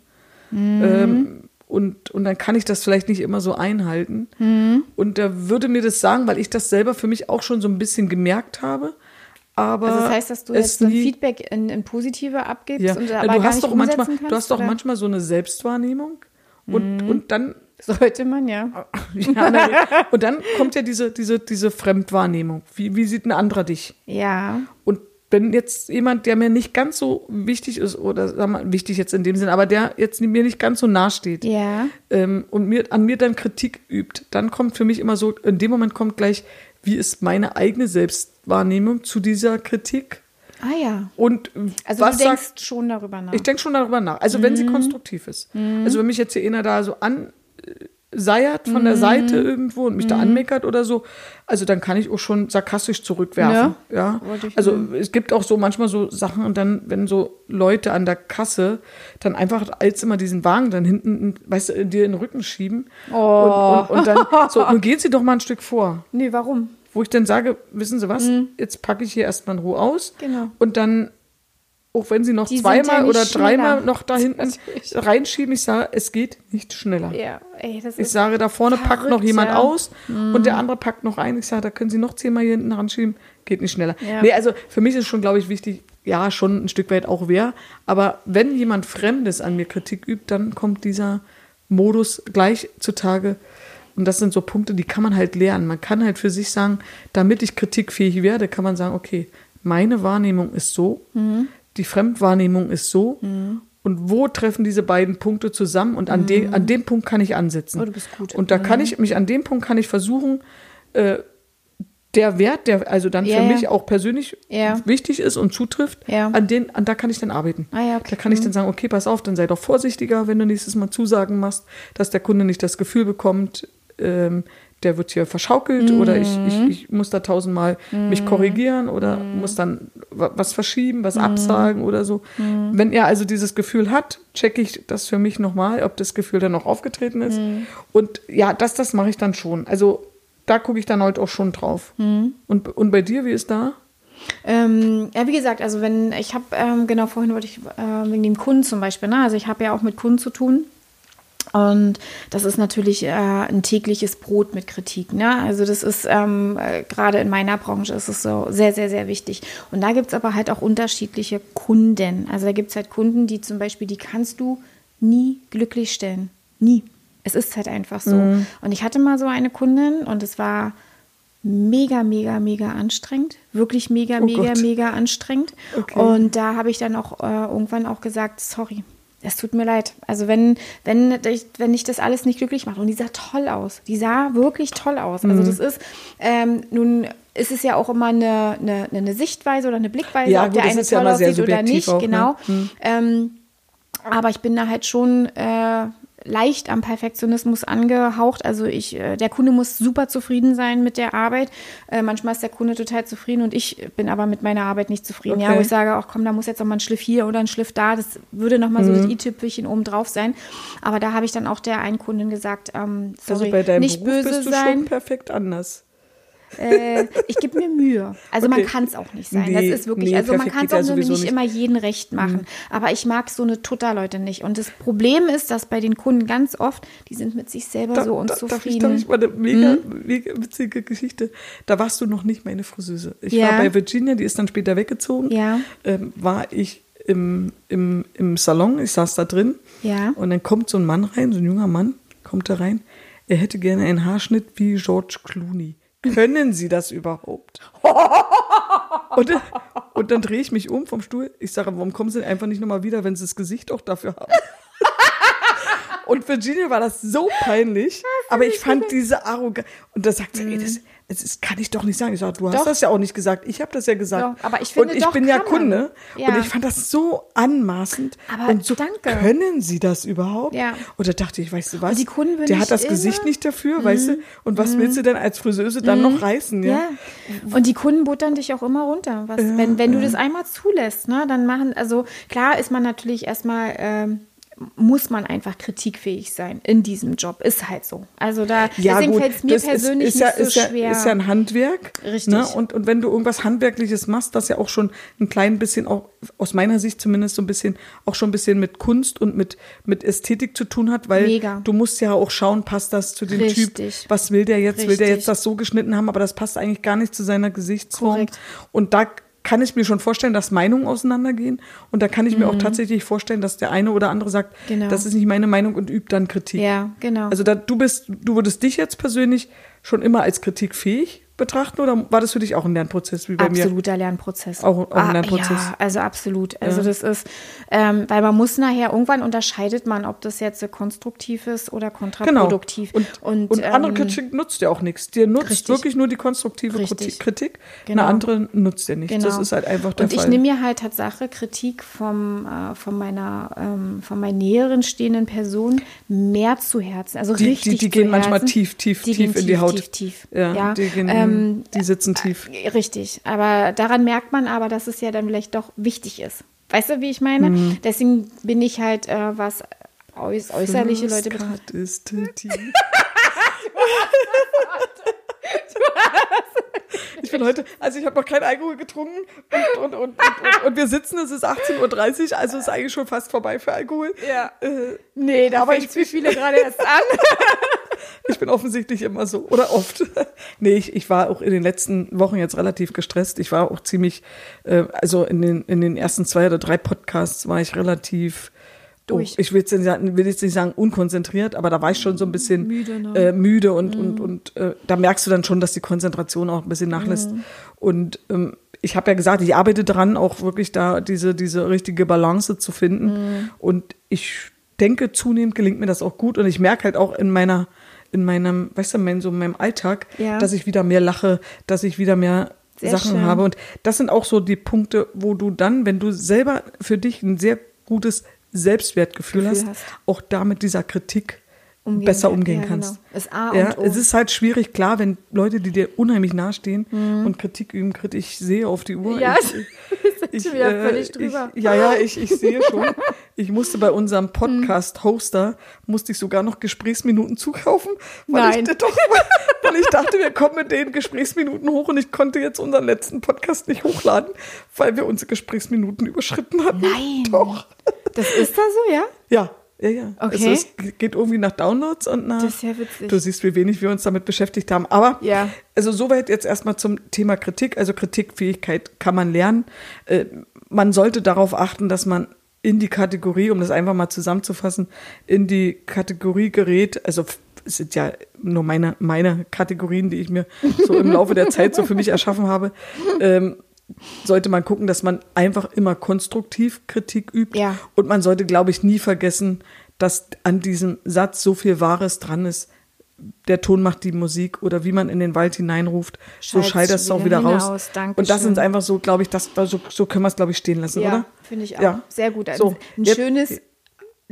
Mhm. ähm, und, und dann kann ich das vielleicht nicht immer so einhalten. Mhm. Und er würde mir das sagen, weil ich das selber für mich auch schon so ein bisschen gemerkt habe. Aber also das heißt, dass du jetzt so ein nie- Feedback in, in positive abgibst ja. und aber du hast doch manchmal, kannst? du hast doch? Mhm. manchmal so eine Selbstwahrnehmung und, und dann Sollte man, ja. ja, und dann kommt ja diese, diese, diese Fremdwahrnehmung. Wie, wie sieht ein anderer dich? Ja. Und wenn jetzt jemand, der mir nicht ganz so wichtig ist, oder sag mal, wichtig jetzt in dem Sinn, aber der jetzt mir nicht ganz so nahe steht Ja. ähm, und mir, an mir dann Kritik übt, dann kommt für mich immer so, in dem Moment kommt gleich, wie ist meine eigene Selbstwahrnehmung zu dieser Kritik? Ah ja. Und Also was du denkst sagt, schon darüber nach. ich denke schon darüber nach. Also wenn sie Mhm. konstruktiv ist. Also wenn mich jetzt hier einer da so anseiert von Mhm. der Seite irgendwo und mich da anmeckert oder so, also dann kann ich auch schon sarkastisch zurückwerfen. Ja. Ich- Also es gibt auch so manchmal so Sachen und dann, wenn so Leute an der Kasse dann einfach als immer diesen Wagen dann hinten, weißt du, dir in den Rücken schieben Oh. und, und, und dann so, nun gehen Sie doch mal ein Stück vor nee, warum? Wo ich dann sage, wissen Sie was, jetzt packe ich hier erstmal in Ruhe aus. Mhm. Genau. Und dann, auch wenn Sie noch Die zweimal ja oder dreimal schneller. noch da hinten reinschieben, ich sage, es geht nicht schneller. Ja, ey, Ich sage, da vorne packt noch verrückt, jemand ja. Mhm. aus und der andere packt noch ein. Ich sage, da können Sie noch zehnmal hier hinten ranschieben, geht nicht schneller. Ja. Nee, also für mich ist schon, glaube ich, wichtig, ja, schon ein Stück weit auch wer. Aber wenn jemand Fremdes an mir Kritik übt, dann kommt dieser Modus gleich zutage. Und das sind so Punkte, die kann man halt lernen. Man kann halt für sich sagen, damit ich kritikfähig werde, kann man sagen, okay, meine Wahrnehmung ist so, Mhm. die Fremdwahrnehmung ist so. Und wo treffen diese beiden Punkte zusammen? Und an, de, an dem Punkt kann ich ansetzen. Mhm. Oh, du bist gut. Und da kann ich mich, an dem Punkt kann ich versuchen, äh, der Wert, der also dann Ja, für mich auch persönlich Ja. wichtig ist und zutrifft, an den, an da kann ich dann arbeiten. Ah ja, okay. Da kann ich dann sagen, okay, pass auf, dann sei doch vorsichtiger, wenn du nächstes Mal Zusagen machst, dass der Kunde nicht das Gefühl bekommt, ähm, der wird hier verschaukelt oder ich, Mhm. ich, ich muss da tausendmal mich korrigieren oder muss dann wa- was verschieben, Mhm. was absagen oder so. Wenn er also dieses Gefühl hat, checke ich das für mich nochmal, ob das Gefühl dann noch aufgetreten ist. Mhm. Und ja, das, das mache ich dann schon. Also da gucke ich dann heute auch schon drauf. Mhm. Und, und bei dir, wie ist da? Ähm, ja, wie gesagt, also wenn ich habe, ähm, genau vorhin wollte ich äh, wegen dem Kunden zum Beispiel, ne? also ich habe ja auch mit Kunden zu tun. Und das ist natürlich äh, ein tägliches Brot mit Kritik. Ne? Also das ist ähm, äh, gerade in meiner Branche ist es so sehr, sehr, sehr wichtig. Und da gibt es aber halt auch unterschiedliche Kunden. Also da gibt es halt Kunden, die zum Beispiel, die kannst du nie glücklich stellen. Nie. Es ist halt einfach so. Und ich hatte mal so eine Kundin und es war mega, mega, mega anstrengend. Wirklich mega, Oh mega, Gott. mega anstrengend. Okay. Und da habe ich dann auch äh, irgendwann auch gesagt, sorry, es tut mir leid. Also wenn, wenn, ich, wenn ich das alles nicht glücklich mache. Und die sah toll aus. Die sah wirklich toll aus. Mhm. Also das ist, ähm, nun ist es ja auch immer eine, eine, eine Sichtweise oder eine Blickweise, Ja, ob gut, der eine ja toll sehr aussieht oder nicht. auch, ne? genau. Hm. Ähm, aber ich bin da halt schon äh, leicht am Perfektionismus angehaucht. Also ich, äh, der Kunde muss super zufrieden sein mit der Arbeit. Äh, manchmal ist der Kunde total zufrieden und ich bin aber mit meiner Arbeit nicht zufrieden. Ja, Okay. wo ich sage, ach komm, da muss jetzt noch mal ein Schliff hier oder ein Schliff da. Das würde noch mal so Mhm. das i-Tüpfelchen oben drauf sein. Aber da habe ich dann auch der einen Kundin gesagt, ähm, sorry, also bei deinem nicht Beruf böse bist du sein. schon perfekt anders. Äh, ich gebe mir Mühe. Also Okay. man kann es auch nicht sein. Nee, das ist wirklich, nee, also man kann es ja auch nicht nicht. immer jeden recht machen. Aber ich mag so eine Tutter-Leute nicht. Und das Problem ist, dass bei den Kunden ganz oft, die sind mit sich selber Da, so da, darf ich, unzufrieden. darf ich mal eine mega, Mhm. mega witzige Geschichte. Da warst du noch nicht meine Friseuse. Ich Ja. war bei Virginia, die ist dann später weggezogen. Ja. Ähm, war ich im, im, im Salon, ich saß da drin. Ja. Und dann kommt so ein Mann rein, so ein junger Mann, kommt da rein. Er hätte gerne einen Haarschnitt wie George Clooney. Können Sie das überhaupt? Und, dann- und dann drehe ich mich um vom Stuhl. Ich sage, warum kommen Sie denn einfach nicht nochmal wieder, wenn Sie das Gesicht auch dafür haben? Und Virginia war das so peinlich, aber ich fand diese Arroganz. Und da sagt sie, ey, das, das, kann ich doch nicht sagen. Ich sage, du hast Mhm. Doch. das ja auch nicht gesagt. Ich habe das ja gesagt. Doch, aber ich finde, und ich doch bin ja. Kunde. Ja. Und ich fand das so anmaßend. Aber und so, danke. können Sie das überhaupt? Ja. Und da dachte ich, weißt du was? Und die Kunden Der hat das Mhm. Gesicht nicht dafür, weißt du? Und was willst du denn als Friseuse dann noch reißen? Ja. Ja. Und die Kunden buttern dich auch immer runter. Was, wenn, wenn du das einmal zulässt, ne, dann machen, also klar ist man natürlich erstmal, ähm, muss man einfach kritikfähig sein in diesem Job. Ist halt so. Also da, Ja, deswegen fällt es mir das persönlich ist, ist ja, nicht so ist ja, schwer. Ist ja ein Handwerk. Richtig. Ne? Und, und wenn du irgendwas Handwerkliches machst, das ja auch schon ein klein bisschen, auch aus meiner Sicht zumindest so ein bisschen, auch schon ein bisschen mit Kunst und mit, mit Ästhetik zu tun hat, weil Mega. du musst ja auch schauen, passt das zu dem Richtig. Typ, was will der jetzt? Will der Richtig. jetzt das so geschnitten haben, aber das passt eigentlich gar nicht zu seiner Gesichtsform. Korrekt. Und da kann ich mir schon vorstellen, dass Meinungen auseinandergehen. Und da kann ich mir auch tatsächlich vorstellen, dass der eine oder andere sagt, Mhm. Genau. das ist nicht meine Meinung und übt dann Kritik. Ja, genau. Also da, du bist, du würdest dich jetzt persönlich schon immer als kritikfähig betrachten oder war das für dich auch ein Lernprozess wie bei mir? Absoluter Lernprozess. Auch- auch ein Lernprozess. Ja, also absolut. Also das ist, ähm, weil man muss nachher, irgendwann unterscheidet man, ob das jetzt so konstruktiv ist oder Genau. kontraproduktiv. Und, und, andere ähm, Kritik nutzt ja auch nichts. Dir nutzt richtig. wirklich nur die konstruktive Richtig. Kritik. Genau. Eine andere nutzt dir nichts. Das ist halt einfach der Und ich nehme mir halt Tatsache Kritik vom, äh, von meiner, ähm, von meinen näheren stehenden Person mehr zu Herzen. Also die, richtig die, die gehen manchmal Herzen. tief, tief, Die tief in die Haut. Tief, tief. Ja, ja. Die, gehen, ähm, die sitzen tief. Richtig, aber daran merkt man aber, dass es ja dann vielleicht doch wichtig ist. Weißt du, wie ich meine? Mhm. Deswegen bin ich halt, äh, was äuß äußerliche Leute betrifft. Ist tief. Ich bin heute, also ich habe noch keinen Alkohol getrunken und, und, und, und, wir sitzen, es ist 18.30 Uhr, also ist eigentlich schon fast vorbei für Alkohol. Ja. Äh, Nee, da Aber ich- wie viele gerade erst an. Ich bin offensichtlich immer so. Oder oft. nee, ich, ich war auch in den letzten Wochen jetzt relativ gestresst. Ich war auch ziemlich, äh, also in den, in den ersten zwei oder drei Podcasts war ich relativ Durch. Oh, ich will jetzt, nicht sagen- will jetzt nicht sagen unkonzentriert, aber da war ich schon so ein bisschen Müde, ne? äh, müde und, und, und äh, da merkst du dann schon, dass die Konzentration auch ein bisschen nachlässt. Und ähm, ich habe ja gesagt, ich arbeite dran, auch wirklich da diese, diese richtige Balance zu finden. Und ich denke, zunehmend gelingt mir das auch gut. Und ich merke halt auch in meiner, in meinem, weißt du, mein, so in meinem Alltag, Ja. dass ich wieder mehr lache, dass ich wieder mehr Sehr Sachen schön. habe. Und das sind auch so die Punkte, wo du dann, wenn du selber für dich ein sehr gutes Selbstwertgefühl Gefühl hast, hast. auch damit dieser Kritik Umgehen besser umgehen Ja, kannst. genau. Ist A ja, und O. es ist halt schwierig, klar, wenn Leute, die dir unheimlich nahestehen und Kritik üben, kritisch, ich sehe auf die Uhr. Mhm. Ja, ich, sind wir völlig drüber. Ich, ja, ja, ich, ich sehe schon. Ich musste bei unserem Podcast-Hoster, musste ich sogar noch Gesprächsminuten zukaufen, weil Nein. ich doch, weil ich dachte, wir kommen mit den Gesprächsminuten hoch und ich konnte jetzt unseren letzten Podcast nicht hochladen, weil wir unsere Gesprächsminuten überschritten hatten. Nein. Doch. Das ist da so, ja? Ja, ja, ja. Okay. Also es geht irgendwie nach Downloads und nach. Das ist ja witzig. Du siehst, wie wenig wir uns damit beschäftigt haben. Aber Ja. also soweit jetzt erstmal zum Thema Kritik. Also Kritikfähigkeit kann man lernen. Äh, man sollte darauf achten, dass man in die Kategorie, um das einfach mal zusammenzufassen, in die Kategorie gerät. Also es sind ja nur meine, meine Kategorien, die ich mir so im Laufe der Zeit so für mich erschaffen habe. Ähm, sollte man gucken, dass man einfach immer konstruktiv Kritik übt. Ja. Und man sollte, glaube ich, nie vergessen, dass an diesem Satz so viel Wahres dran ist. Der Ton macht die Musik oder wie man in den Wald hineinruft, so Schalt's schallt das auch wieder raus. hinaus. Dankeschön. Und das sind einfach so, glaube ich, das, so, so können wir es, glaube ich, stehen lassen, Ja, oder? finde ich auch. Ja. Sehr gut. Ein, So, ein jetzt- schönes.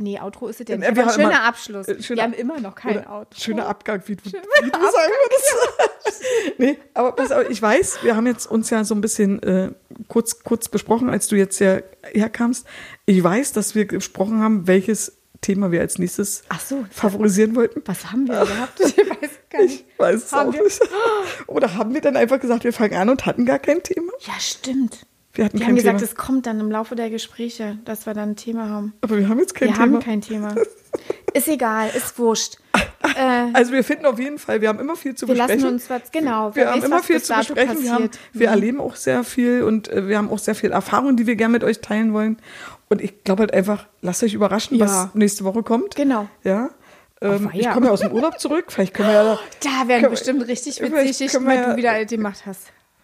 Nee, Outro ist es ja nicht. ein schöner immer- Abschluss. äh, schöner- Wir haben immer noch kein Outro. Schöner Abgang, wie du, wie du sagen würdest. nee, aber pass auf, ich weiß, wir haben jetzt uns ja so ein bisschen äh, kurz, kurz besprochen, als du jetzt ja herkamst. Ich weiß, dass wir gesprochen haben, welches Thema wir als nächstes so. favorisieren wollten. Was haben wir gehabt? Ich weiß gar nicht. Ich weiß es Haben auch wir? nicht. Oder haben wir dann einfach gesagt, wir fangen an und hatten gar kein Thema? Ja, stimmt. Wir hatten Die kein haben gesagt, Thema. es kommt dann im Laufe der Gespräche, dass wir dann ein Thema haben. Aber wir haben jetzt kein wir Thema. haben kein Thema. Ist egal, ist wurscht. Äh, also wir finden auf jeden Fall, wir haben immer viel zu wir besprechen. lassen uns was, genau. wir haben immer viel zu besprechen. Wir, haben, wir Mhm. erleben auch sehr viel und äh, wir haben auch sehr viel Erfahrung, die wir gerne mit euch teilen wollen. Und ich glaube halt einfach, lasst euch überraschen, Ja. was nächste Woche kommt. Genau. Ja. Ähm, ich komme ja aus dem Urlaub zurück. Vielleicht können wir ja. Da werden wir- bestimmt richtig witzige Geschichten, wir weil ja- du wieder eine gemacht hast.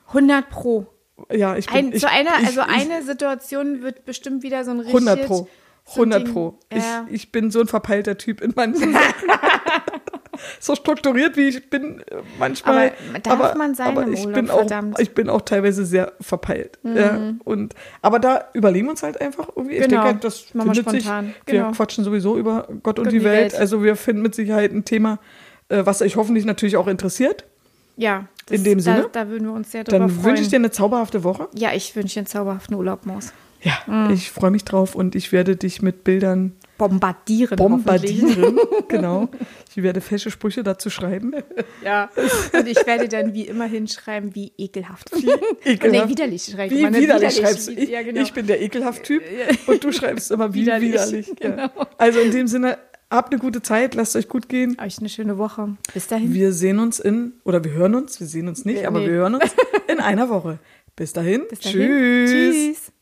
100 pro. Ja, ich bin. Ein, ich, zu einer, ich, also ich, eine Situation wird bestimmt wieder so ein richtig. 100 pro. so ein 100 Ding. pro. Ja. Ich, ich bin so ein verpeilter Typ in manchen so strukturiert wie ich bin äh, manchmal. Aber darf man sein aber ich Urlaub, bin auch, verdammt. Mhm. Ich bin auch teilweise sehr verpeilt. Ja, und, aber da überlegen wir uns halt einfach irgendwie. Ich Genau. denke, halt, das Machen wir findet sich. Genau. Wir quatschen sowieso über Gott und die, Welt. Also wir finden mit Sicherheit ein Thema, äh, was euch hoffentlich natürlich auch interessiert. Ja. In dem da, Sinne? Da würden wir uns sehr drüber Dann freuen. wünsche ich dir eine zauberhafte Woche. ja, ich wünsche dir einen zauberhaften Urlaub, Maus. Ja, Mhm. ich freue mich drauf und ich werde dich mit Bildern Bombardieren. bombardieren. genau. Ich werde fesche Sprüche dazu schreiben. Ja. Und ich werde dann wie immer hinschreiben, wie ekelhaft. Ekelhaft. Nee, widerlich schreibe Wie ich immer, ne? widerlich schreibst du. Wie- Ich, ja, genau. ich bin der Ekelhaft-Typ und du schreibst immer wie widerlich. Widerlich, Ja. genau. Also in dem Sinne, habt eine gute Zeit, lasst euch gut gehen. Euch eine schöne Woche. Bis dahin. Wir sehen uns in, oder wir hören uns, wir sehen uns nicht, Ja, aber nee. wir hören uns in einer Woche. Bis dahin. Bis dahin. Tschüss. Tschüss.